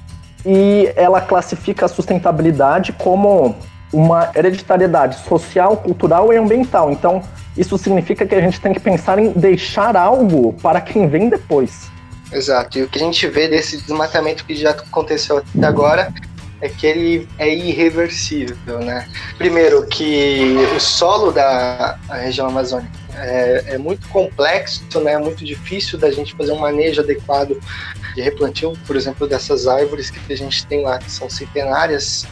e ela classifica a sustentabilidade como uma hereditariedade social, cultural e ambiental. Então, isso significa que a gente tem que pensar em deixar algo para quem vem depois. Exato. E o que a gente vê desse desmatamento que já aconteceu até agora é que ele é irreversível, né? Primeiro que o solo da região amazônica é, é, muito complexo, né? É muito difícil da gente fazer um manejo adequado de replantio, por exemplo, dessas árvores que a gente tem lá, que são centenárias.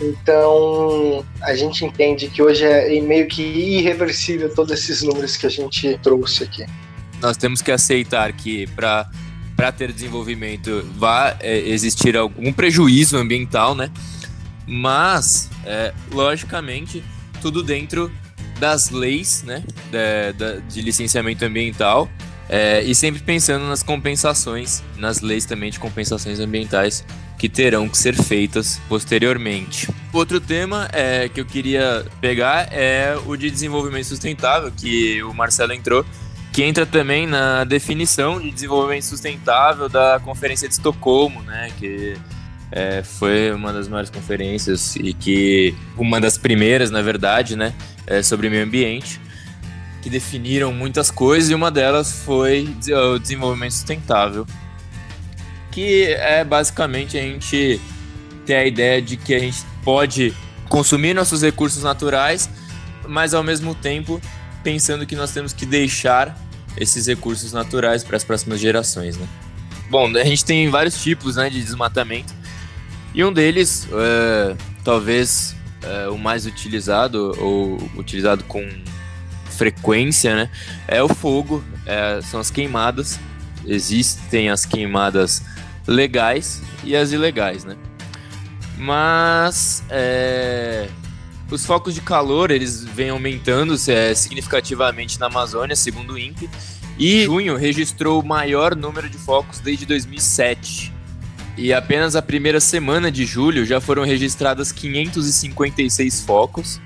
Então, a gente entende que hoje é meio que irreversível todos esses números que a gente trouxe aqui. Nós temos que aceitar que para para ter desenvolvimento vai é, existir algum prejuízo ambiental, né? Mas, é, logicamente, tudo dentro das leis, né? De, de licenciamento ambiental é, e sempre pensando nas compensações, nas leis também de compensações ambientais que terão que ser feitas posteriormente. Outro tema é, que eu queria pegar é o de desenvolvimento sustentável, que o Marcelo entrou, que entra também na definição de desenvolvimento sustentável da Conferência de Estocolmo, né, que é, foi uma das maiores conferências e que uma das primeiras, na verdade, né, é, sobre meio ambiente, que definiram muitas coisas e uma delas foi o desenvolvimento sustentável, que é basicamente a gente ter a ideia de que a gente pode consumir nossos recursos naturais, mas ao mesmo tempo pensando que nós temos que deixar esses recursos naturais para as próximas gerações, né? Bom, a gente tem vários tipos né, de desmatamento e um deles, é, talvez é, o mais utilizado ou utilizado com frequência, né, é o fogo, é, são as queimadas. Existem as queimadas legais e as ilegais, né? Mas é, os focos de calor, eles vêm aumentando é, significativamente na Amazônia, segundo o INPE, e junho registrou o maior número de focos desde 2007. E apenas a primeira semana de julho já foram registradas 556 focos,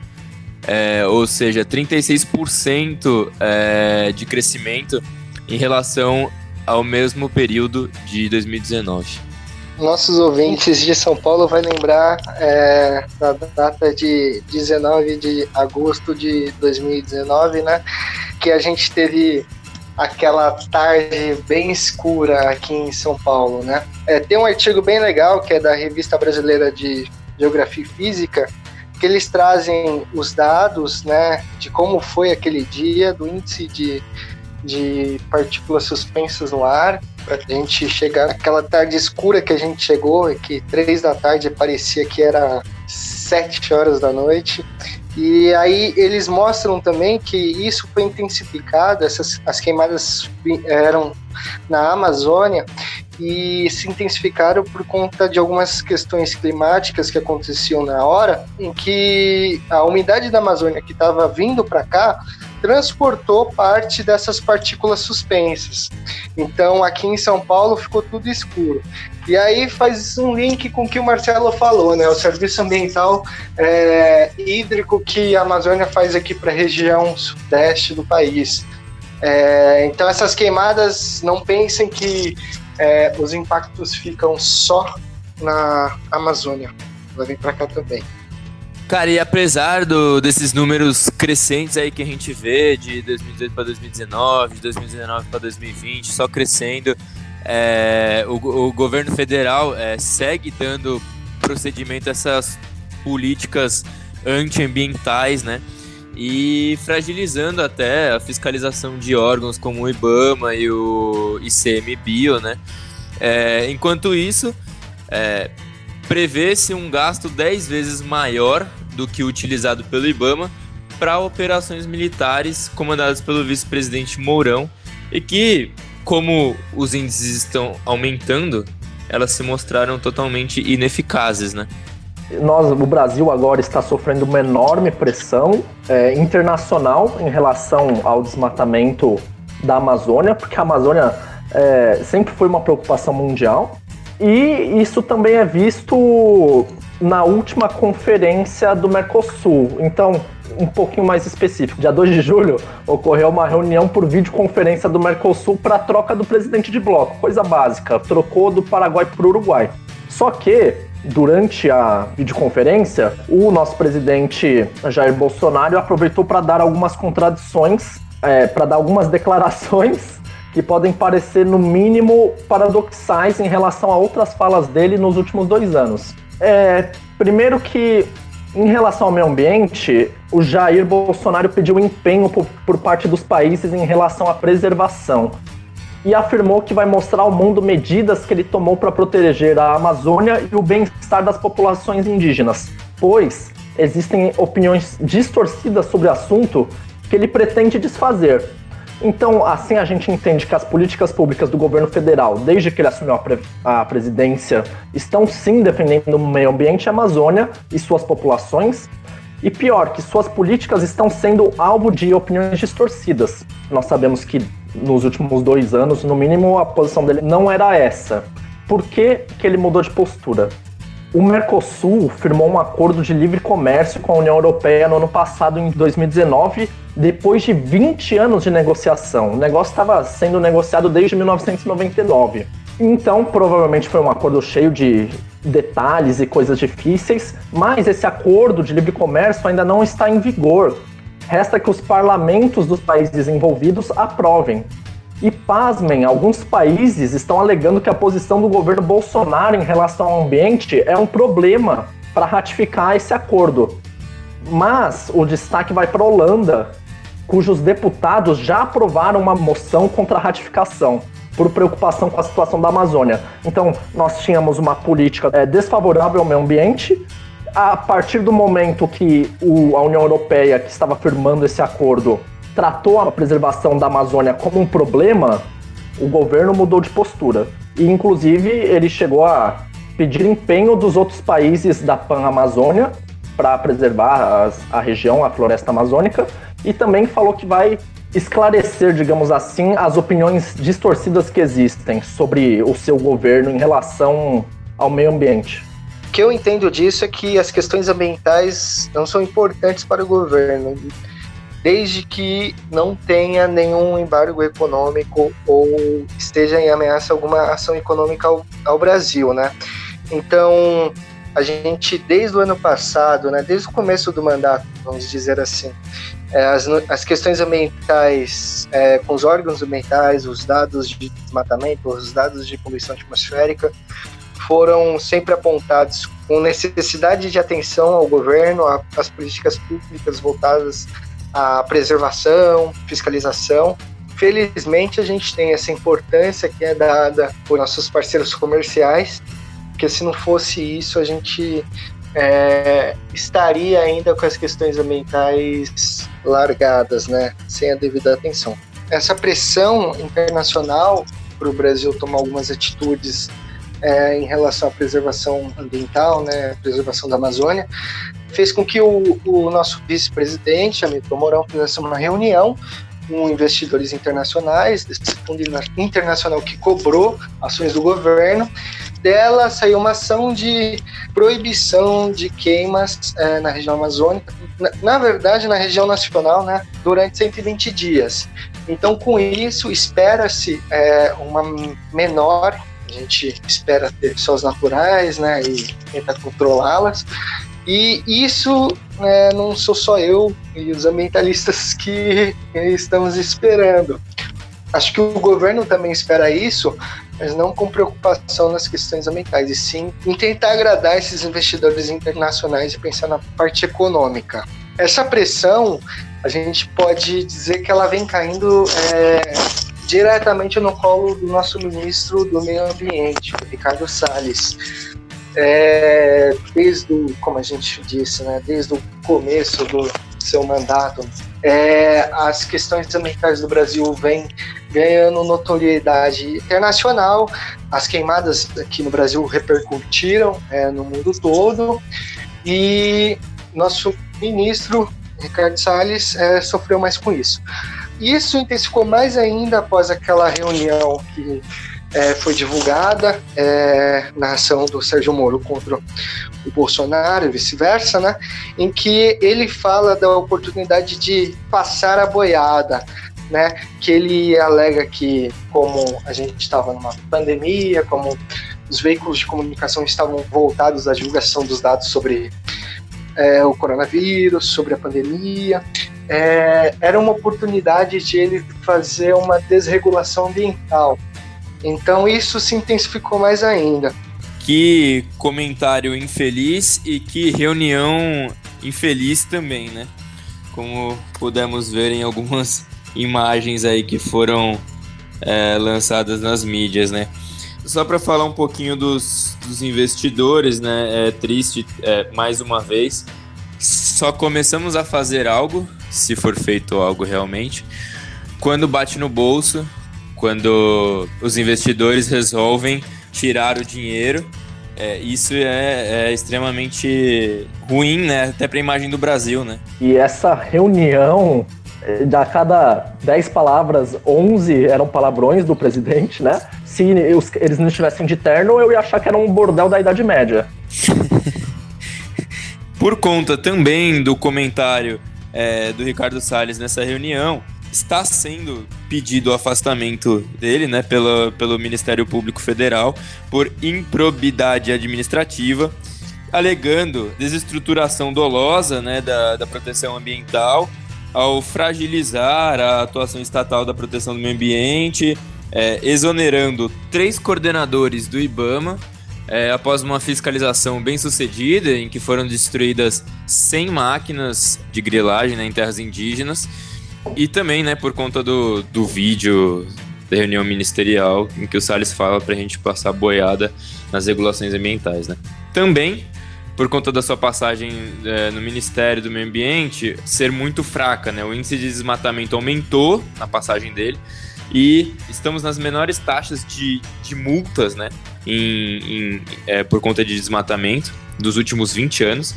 é, ou seja, 36% é, de crescimento em relação ao mesmo período de 2019 nossos ouvintes de São Paulo vai lembrar é, da data de 19 de agosto de 2019, né? Que a gente teve aquela tarde bem escura aqui em São Paulo, né? É, tem um artigo bem legal que é da Revista Brasileira de Geografia e Física, que eles trazem os dados, né, de como foi aquele dia, do índice de, de partículas suspensas no ar, pra gente chegar naquela tarde escura que a gente chegou, que três da tarde parecia que era sete horas da noite. E aí eles mostram também que isso foi intensificado, essas as queimadas eram na Amazônia e se intensificaram por conta de algumas questões climáticas que aconteciam na hora, em que a umidade da Amazônia que estava vindo para cá transportou parte dessas partículas suspensas. Então, aqui em São Paulo ficou tudo escuro. E aí faz um link com o que o Marcelo falou, né? O serviço ambiental é, hídrico que a Amazônia faz aqui para a região sudeste do país. É, então, essas queimadas, não pensem que é, os impactos ficam só na Amazônia, vai vir para cá também. Cara, e apesar do, desses números crescentes aí que a gente vê de 2018 para 2019, de 2019 para 2020, só crescendo, é, o, o, governo federal é, segue dando procedimento a essas políticas antiambientais, né? E fragilizando até a fiscalização de órgãos como o IBAMA e o ICMBio, né? É, enquanto isso, é, prevê-se um gasto 10 vezes maior do que utilizado pelo IBAMA para operações militares comandadas pelo vice-presidente Mourão e que, como os índices estão aumentando, elas se mostraram totalmente ineficazes, né? Nós, o Brasil agora está sofrendo uma enorme pressão é, internacional em relação ao desmatamento da Amazônia, porque a Amazônia é, sempre foi uma preocupação mundial. E isso também é visto na última conferência do Mercosul. Então, um pouquinho mais específico, dia 2 de julho ocorreu uma reunião por videoconferência do Mercosul para troca do presidente de bloco, coisa básica, trocou do Paraguai para o Uruguai. Só que durante a videoconferência, o nosso presidente Jair Bolsonaro aproveitou para dar algumas contradições, é, para dar algumas declarações que podem parecer, no mínimo, paradoxais em relação a outras falas dele nos últimos dois anos. É, primeiro que, em relação ao meio ambiente, o Jair Bolsonaro pediu empenho por, por parte dos países em relação à preservação e afirmou que vai mostrar ao mundo medidas que ele tomou para proteger a Amazônia e o bem-estar das populações indígenas, pois existem opiniões distorcidas sobre o assunto que ele pretende desfazer. Então, assim a gente entende que as políticas públicas do governo federal, desde que ele assumiu a, pre a presidência, estão sim defendendo o meio ambiente, a Amazônia e suas populações. E pior, que suas políticas estão sendo alvo de opiniões distorcidas. Nós sabemos que nos últimos dois anos, no mínimo, a posição dele não era essa. Por que, que ele mudou de postura? O Mercosul firmou um acordo de livre comércio com a União Europeia no ano passado, em 2019, depois de 20 anos de negociação. O negócio estava sendo negociado desde 1999. Então, provavelmente foi um acordo cheio de detalhes e coisas difíceis, mas esse acordo de livre comércio ainda não está em vigor. Resta que os parlamentos dos países envolvidos aprovem. E pasmem, alguns países estão alegando que a posição do governo Bolsonaro em relação ao ambiente é um problema para ratificar esse acordo. Mas o destaque vai para a Holanda, cujos deputados já aprovaram uma moção contra a ratificação por preocupação com a situação da Amazônia. Então, nós tínhamos uma política é, desfavorável ao meio ambiente. A partir do momento que o, a União Europeia, que estava firmando esse acordo, tratou a preservação da Amazônia como um problema, o governo mudou de postura. E, inclusive, ele chegou a pedir empenho dos outros países da Pan-Amazônia para preservar as, a região, a floresta amazônica, e também falou que vai esclarecer, digamos assim, as opiniões distorcidas que existem sobre o seu governo em relação ao meio ambiente. O que eu entendo disso é que as questões ambientais não são importantes para o governo desde que não tenha nenhum embargo econômico ou esteja em ameaça alguma ação econômica ao, ao Brasil, né? Então, a gente, desde o ano passado, né, desde o começo do mandato, vamos dizer assim, é, as, as questões ambientais, é, com os órgãos ambientais, os dados de desmatamento, os dados de poluição atmosférica, foram sempre apontados com necessidade de atenção ao governo, às políticas públicas voltadas a preservação, fiscalização. Felizmente, a gente tem essa importância que é dada por nossos parceiros comerciais, porque se não fosse isso, a gente é, estaria ainda com as questões ambientais largadas, né, sem a devida atenção. Essa pressão internacional para o Brasil tomar algumas atitudes é, em relação à preservação ambiental, né, preservação da Amazônia, fez com que o, o nosso vice-presidente, Hamilton Mourão, fizesse uma reunião com investidores internacionais, desse fundo internacional que cobrou ações do governo. Dela saiu uma ação de proibição de queimas é, na região amazônica, na, na, verdade na região nacional, né, durante 120 dias. Então, com isso, espera-se é, uma menor a gente espera ter pessoas naturais, né, e tentar controlá-las. E isso né, não sou só eu e os ambientalistas que estamos esperando. Acho que o governo também espera isso, mas não com preocupação nas questões ambientais, e sim em tentar agradar esses investidores internacionais e pensar na parte econômica. Essa pressão, a gente pode dizer que ela vem caindo é, diretamente no colo do nosso ministro do Meio Ambiente, Ricardo Salles. É, desde o, como a gente disse, né, desde o começo do seu mandato, é, as questões ambientais do Brasil vêm ganhando notoriedade internacional. As queimadas aqui no Brasil repercutiram é, no mundo todo e nosso ministro Ricardo Salles é, sofreu mais com isso. Isso intensificou mais ainda após aquela reunião que é, foi divulgada é, na ação do Sérgio Moro contra o Bolsonaro e vice-versa, né? Em que ele fala da oportunidade de passar a boiada, né? Que ele alega que, como a gente estava numa pandemia, como os veículos de comunicação estavam voltados à divulgação dos dados sobre é, o coronavírus, sobre a pandemia, é, era uma oportunidade de ele fazer uma desregulação ambiental. Então isso se intensificou mais ainda. Que comentário infeliz e que reunião infeliz também, né? Como pudemos ver em algumas imagens aí que foram é, lançadas nas mídias, né? Só para falar um pouquinho dos, dos investidores, né? É triste, é, mais uma vez, só começamos a fazer algo se for feito algo realmente. Quando bate no bolso, quando os investidores resolvem tirar o dinheiro, é, isso é, é, extremamente ruim, né? Até para a imagem do Brasil, né? E essa reunião, a cada 10 palavras, 11 eram palavrões do presidente, né? Se eles não estivessem de terno, eu ia achar que era um bordel da Idade Média. Por conta também do comentário é, do Ricardo Salles nessa reunião, está sendo pedido o afastamento dele, né, pelo, pelo Ministério Público Federal por improbidade administrativa, alegando desestruturação dolosa, né, da, da proteção ambiental, ao fragilizar a atuação estatal da proteção do meio ambiente, é, exonerando três coordenadores do IBAMA é, após uma fiscalização bem sucedida, em que foram destruídas 100 máquinas de grilagem né, em terras indígenas, e também né, por conta do, do vídeo da reunião ministerial, em que o Salles fala para a gente passar boiada nas regulações ambientais. Né. Também por conta da sua passagem é, no Ministério do Meio Ambiente ser muito fraca, né? O índice de desmatamento aumentou na passagem dele e estamos nas menores taxas de, de multas, né? Em, em é, por conta de desmatamento dos últimos 20 anos.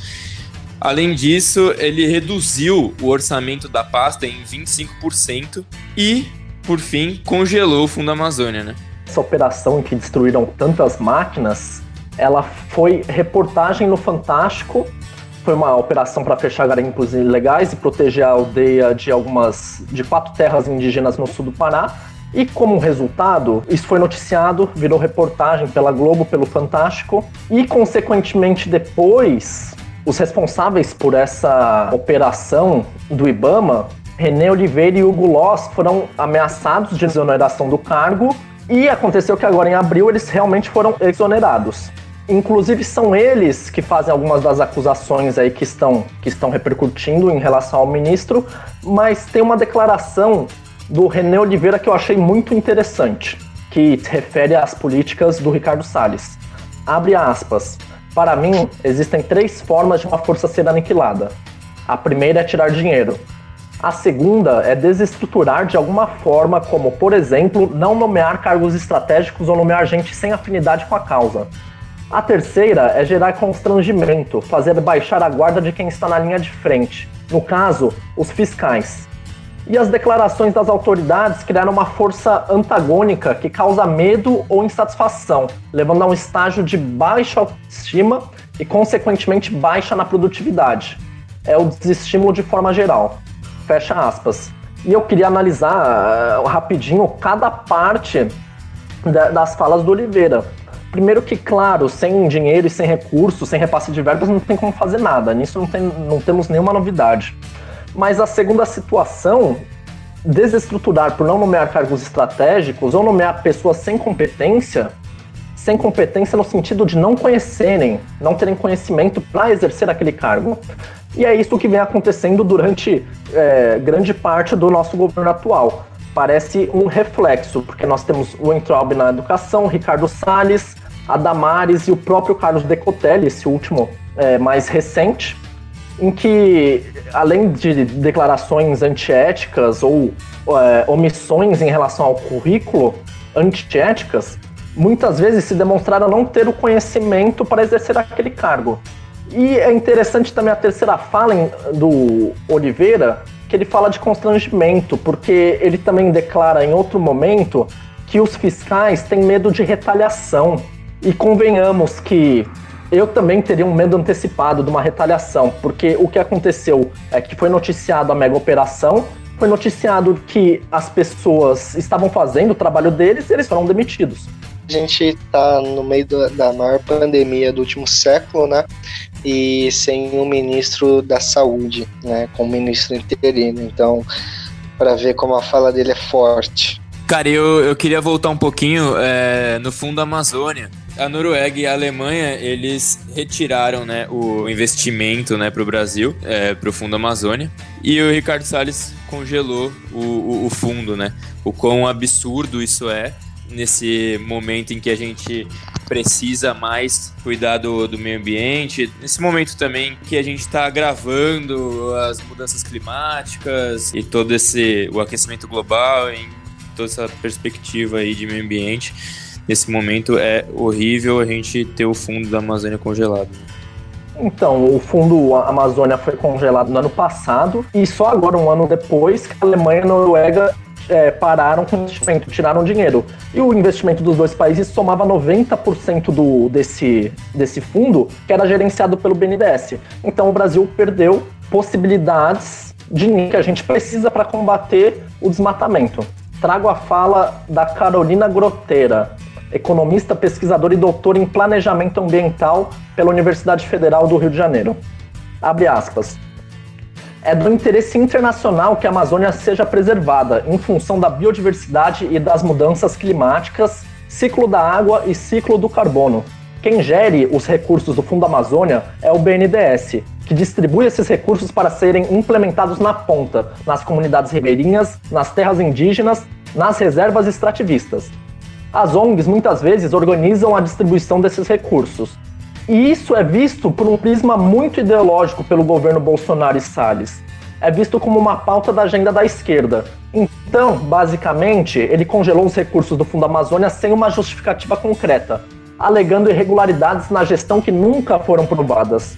Além disso, ele reduziu o orçamento da pasta em 25% e, por fim, congelou o Fundo Amazônia, né? Essa operação em que destruíram tantas máquinas, ela foi reportagem no Fantástico foi uma operação para fechar garimpos ilegais e proteger a aldeia de algumas de quatro terras indígenas no sul do Pará. E como resultado, isso foi noticiado, virou reportagem pela Globo, pelo Fantástico, e consequentemente depois, os responsáveis por essa operação do Ibama, René Oliveira e Hugo Loss, foram ameaçados de exoneração do cargo, e aconteceu que agora em abril eles realmente foram exonerados. Inclusive são eles que fazem algumas das acusações aí que estão, que estão repercutindo em relação ao ministro, mas tem uma declaração do René Oliveira que eu achei muito interessante, que se refere às políticas do Ricardo Salles. Abre aspas. Para mim, existem três formas de uma força ser aniquilada. A primeira é tirar dinheiro. A segunda é desestruturar de alguma forma, como, por exemplo, não nomear cargos estratégicos ou nomear gente sem afinidade com a causa. A terceira é gerar constrangimento, fazer baixar a guarda de quem está na linha de frente, no caso, os fiscais. E as declarações das autoridades criaram uma força antagônica que causa medo ou insatisfação, levando a um estágio de baixa autoestima e, consequentemente, baixa na produtividade. É o desestímulo de forma geral. Fecha aspas. E eu queria analisar uh, rapidinho cada parte da, das falas do Oliveira. Primeiro que, claro, sem dinheiro e sem recursos, sem repasse de verbas, não tem como fazer nada. Nisso não, tem, não temos nenhuma novidade. Mas a segunda situação, desestruturar por não nomear cargos estratégicos ou nomear pessoas sem competência, sem competência no sentido de não conhecerem, não terem conhecimento para exercer aquele cargo. E é isso que vem acontecendo durante é, grande parte do nosso governo atual. Parece um reflexo, porque nós temos o Entraub na educação, Ricardo Salles, a Damares e o próprio Carlos Decotelli, esse último é, mais recente, em que, além de declarações antiéticas ou é, omissões em relação ao currículo antiéticas, muitas vezes se demonstraram não ter o conhecimento para exercer aquele cargo. E é interessante também a terceira fala do Oliveira, que ele fala de constrangimento, porque ele também declara em outro momento que os fiscais têm medo de retaliação. E convenhamos que eu também teria um medo antecipado de uma retaliação, porque o que aconteceu é que foi noticiado a mega operação, foi noticiado que as pessoas estavam fazendo o trabalho deles e eles foram demitidos. A gente está no meio da, da maior pandemia do último século, né? E sem um ministro da saúde, né? Com um ministro interino. Então, para ver como a fala dele é forte. Cara, eu, eu queria voltar um pouquinho é, no fundo da Amazônia. A Noruega e a Alemanha, eles retiraram né, o investimento né, para o Brasil, é, para o Fundo Amazônia, e o Ricardo Salles congelou o, o, o fundo, né? O quão absurdo isso é nesse momento em que a gente precisa mais cuidar do, do meio ambiente, nesse momento também que a gente está gravando as mudanças climáticas e todo esse o aquecimento global toda essa perspectiva aí de meio ambiente nesse momento é horrível a gente ter o fundo da Amazônia congelado. Então, o fundo Amazônia foi congelado no ano passado e só agora, um ano depois, que a Alemanha e a Noruega é, pararam com o investimento, tiraram dinheiro. E o investimento dos dois países somava 90% do, desse, desse fundo, que era gerenciado pelo BNDES. Então o Brasil perdeu possibilidades de que a gente precisa para combater o desmatamento. Trago a fala da Carolina Groteira, economista, pesquisador e doutor em planejamento ambiental pela Universidade Federal do Rio de Janeiro. Abre aspas. É do interesse internacional que a Amazônia seja preservada em função da biodiversidade e das mudanças climáticas, ciclo da água e ciclo do carbono. Quem gere os recursos do Fundo Amazônia é o BNDES, que distribui esses recursos para serem implementados na ponta, nas comunidades ribeirinhas, nas terras indígenas, nas reservas extrativistas. As ONGs muitas vezes organizam a distribuição desses recursos. E isso é visto por um prisma muito ideológico pelo governo Bolsonaro e Salles. É visto como uma pauta da agenda da esquerda. Então, basicamente, ele congelou os recursos do Fundo Amazônia sem uma justificativa concreta, alegando irregularidades na gestão que nunca foram provadas.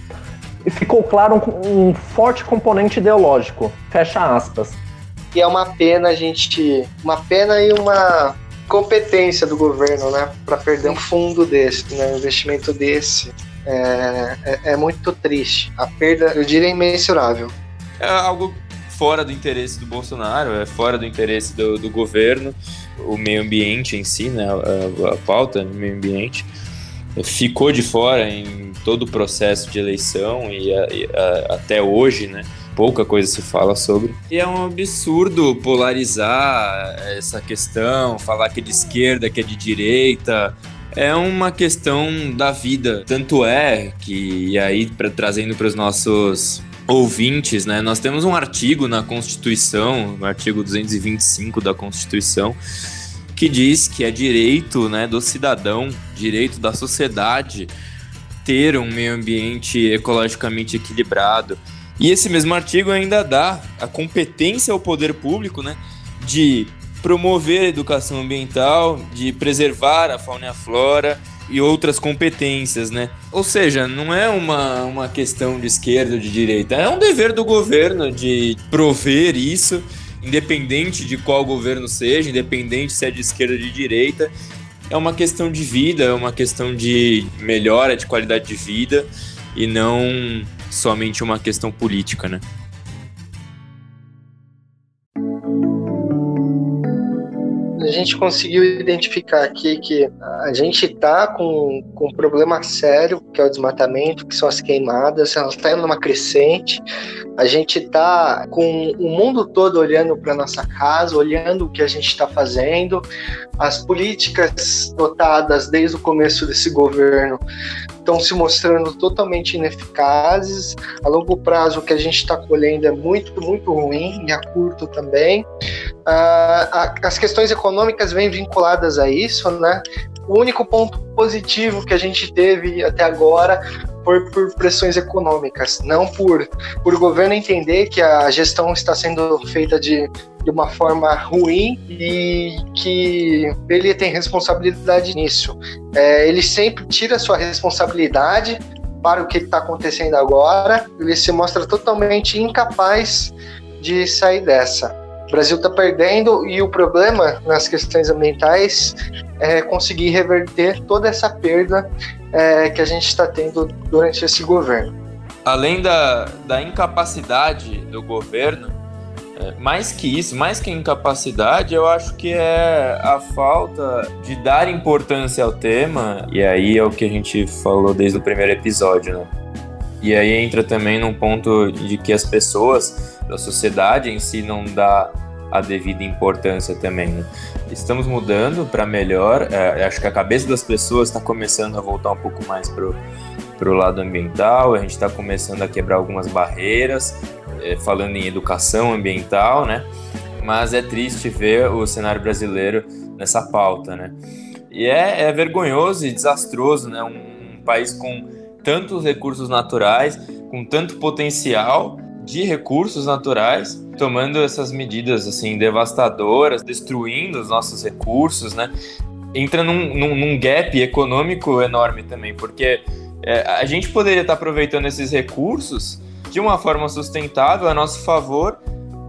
E ficou claro um, um forte componente ideológico. Fecha aspas. E é uma pena a gente. Uma pena e uma competência do governo, né, para perder um fundo desse, né, um investimento desse. É, é, é, muito triste. A perda, eu diria, imensurável. É algo fora do interesse do Bolsonaro, é fora do interesse do, do governo, o meio ambiente em si, né, a, a pauta do meio ambiente ficou de fora em todo o processo de eleição e, a, e a, até hoje, né? pouca coisa se fala sobre. E é um absurdo polarizar essa questão, falar que é de esquerda, que é de direita. É uma questão da vida. Tanto é que, e aí, pra, trazendo para os nossos ouvintes, né, nós temos um artigo na Constituição, no artigo 225 da Constituição, que diz que é direito né, do cidadão, direito da sociedade ter um meio ambiente ecologicamente equilibrado. E esse mesmo artigo ainda dá a competência ao poder público, né, de promover a educação ambiental, de preservar a fauna e a flora e outras competências, né? Ou seja, não é uma, uma questão de esquerda ou de direita, é um dever do governo de prover isso, independente de qual governo seja, independente se é de esquerda ou de direita. É uma questão de vida, é uma questão de melhora de qualidade de vida e não somente uma questão política, né? Gente conseguiu identificar aqui que a gente está com, com um problema sério, que é o desmatamento, que são as queimadas, ela está indo numa crescente. A gente está com o mundo todo olhando para nossa casa, olhando o que a gente está fazendo. As políticas dotadas desde o começo desse governo estão se mostrando totalmente ineficazes. A longo prazo, o que a gente está colhendo é muito, muito ruim, e a curto também. Uh, as questões econômicas vêm vinculadas a isso, né? O único ponto positivo que a gente teve até agora foi por pressões econômicas, não por, por governo entender que a gestão está sendo feita de, de uma forma ruim e que ele tem responsabilidade nisso. É, ele sempre tira sua responsabilidade para o que está acontecendo agora, ele se mostra totalmente incapaz de sair dessa. O Brasil está perdendo e o problema nas questões ambientais é conseguir reverter toda essa perda é, que a gente está tendo durante esse governo. Além da, da incapacidade do governo, é, mais que isso, mais que incapacidade, eu acho que é a falta de dar importância ao tema, e aí é o que a gente falou desde o primeiro episódio, né? E aí entra também num ponto de que as pessoas da sociedade em si não dá a devida importância também. Né? Estamos mudando para melhor. É, acho que a cabeça das pessoas está começando a voltar um pouco mais pro para o lado ambiental. A gente está começando a quebrar algumas barreiras, é, falando em educação ambiental, né? Mas é triste ver o cenário brasileiro nessa pauta, né? E é, é vergonhoso e desastroso, né? Um, um país com tantos recursos naturais, com tanto potencial de recursos naturais, tomando essas medidas assim devastadoras, destruindo os nossos recursos, né? Entra num, num, num gap econômico enorme também, porque é, a gente poderia estar aproveitando esses recursos de uma forma sustentável a nosso favor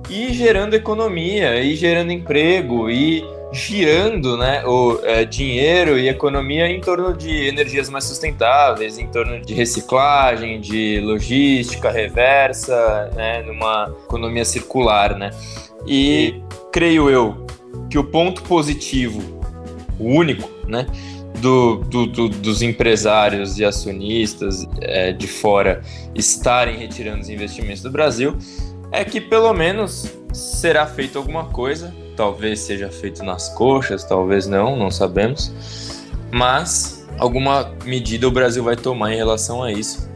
e gerando economia, e gerando emprego, e girando né, o é, dinheiro e economia em torno de energias mais sustentáveis, em torno de reciclagem, de logística reversa, né, numa economia circular. Né? E creio eu que o ponto positivo, o único, né, do, do, do, dos empresários e acionistas é, de fora estarem retirando os investimentos do Brasil é que pelo menos será feito alguma coisa talvez seja feito nas coxas, talvez não, não sabemos. Mas alguma medida o Brasil vai tomar em relação a isso.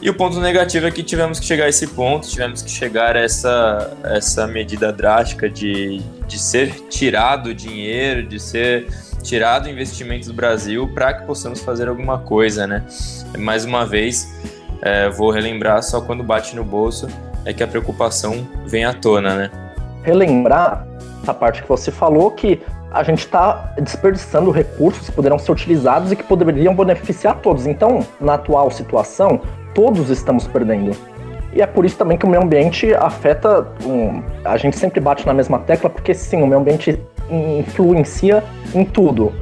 E o ponto negativo é que tivemos que chegar a esse ponto, tivemos que chegar a essa, essa medida drástica de, de ser tirado dinheiro, de ser tirado investimento do Brasil para que possamos fazer alguma coisa, né? Mais uma vez, é, vou relembrar, só quando bate no bolso é que a preocupação vem à tona, né? Relembrar essa parte que você falou, que a gente está desperdiçando recursos que poderão ser utilizados e que poderiam beneficiar todos. Então, na atual situação, todos estamos perdendo. E é por isso também que o meio ambiente afeta. Um, a gente sempre bate na mesma tecla, porque sim, o meio ambiente influencia em tudo.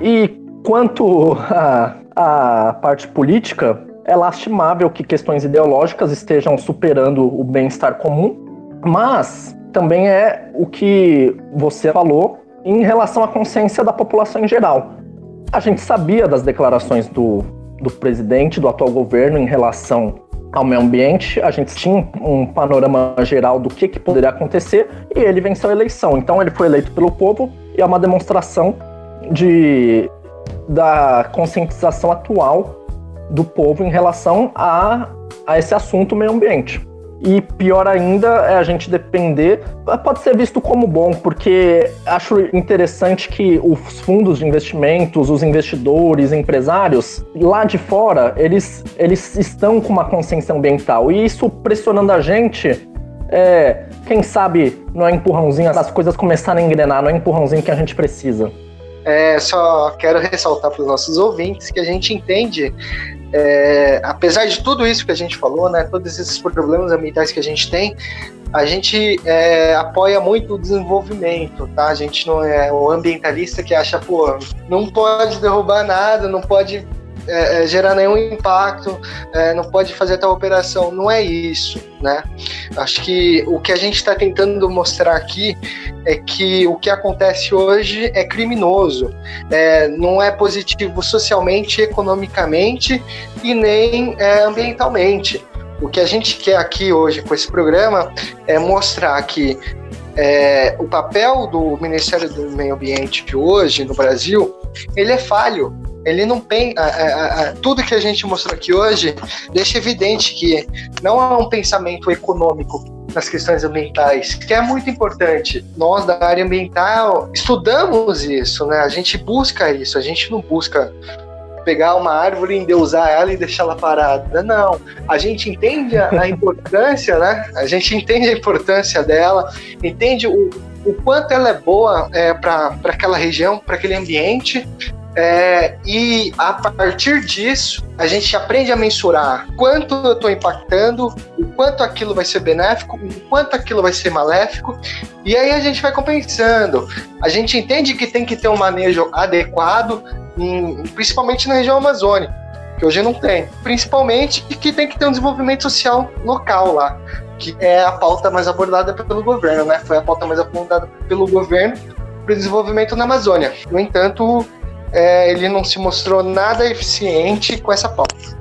E quanto à parte política, é lastimável que questões ideológicas estejam superando o bem-estar comum, mas também é o que você falou em relação à consciência da população em geral. A gente sabia das declarações do, do presidente, do atual governo, em relação ao meio ambiente, a gente tinha um panorama geral do que, que poderia acontecer e ele venceu a eleição. Então ele foi eleito pelo povo e é uma demonstração de, da conscientização atual do povo em relação a, a esse assunto meio ambiente. E pior ainda é a gente depender. Pode ser visto como bom, porque acho interessante que os fundos de investimentos, os investidores, empresários, lá de fora, eles, eles estão com uma consciência ambiental. E isso pressionando a gente é, quem sabe não é empurrãozinho, as coisas começarem a engrenar, não é empurrãozinho que a gente precisa. É, só quero ressaltar para os nossos ouvintes que a gente entende, é, apesar de tudo isso que a gente falou, né, todos esses problemas ambientais que a gente tem, a gente é, apoia muito o desenvolvimento, tá? A gente não é o ambientalista que acha, pô, não pode derrubar nada, não pode é, é, gerar nenhum impacto, é, não pode fazer tal operação. Não é isso, né? Acho que o que a gente está tentando mostrar aqui é que o que acontece hoje é criminoso, é, não é positivo socialmente, economicamente e nem é, ambientalmente. O que a gente quer aqui hoje com esse programa é mostrar que é, o papel do Ministério do Meio Ambiente hoje no Brasil ele é falho ele não tem. A, a, a, tudo que a gente mostrou aqui hoje deixa evidente que não é um pensamento econômico nas questões ambientais, que é muito importante. Nós da área ambiental estudamos isso, né? A gente busca isso, a gente não busca pegar uma árvore, endeusar ela e deixá-la parada. Não, a gente entende a, importância, né? A gente entende a importância dela, entende o, o quanto ela é boa é, para aquela região, para aquele ambiente, é, e a partir disso, a gente aprende a mensurar quanto eu estou impactando, o quanto aquilo vai ser benéfico, o quanto aquilo vai ser maléfico, e aí a gente vai compensando. A gente entende que tem que ter um manejo adequado, em, principalmente na região amazônica, que hoje não tem. Principalmente que tem que ter um desenvolvimento social local lá, que é a pauta mais abordada pelo governo, né? Foi a pauta mais abordada pelo governo para o desenvolvimento na Amazônia. No entanto, é, ele não se mostrou nada eficiente com essa pauta.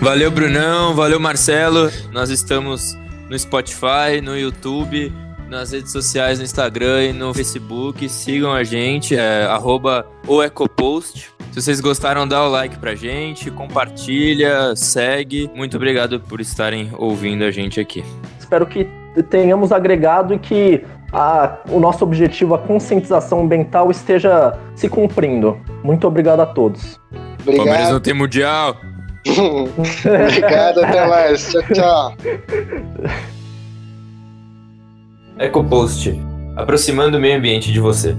Valeu, Brunão. Valeu, Marcelo. Nós estamos no Spotify, no YouTube, nas redes sociais, no Instagram e no Facebook. Sigam a gente, é arroba o Ecopost. Se vocês gostaram, dá o like pra gente, compartilha, segue. Muito obrigado por estarem ouvindo a gente aqui. Espero que tenhamos agregado e que a, o nosso objetivo, a conscientização ambiental, esteja se cumprindo. Muito obrigado a todos. Obrigado. Palmeiras não tem mundial. obrigado, até mais. Tchau, tchau. EcoPost aproximando o meio ambiente de você.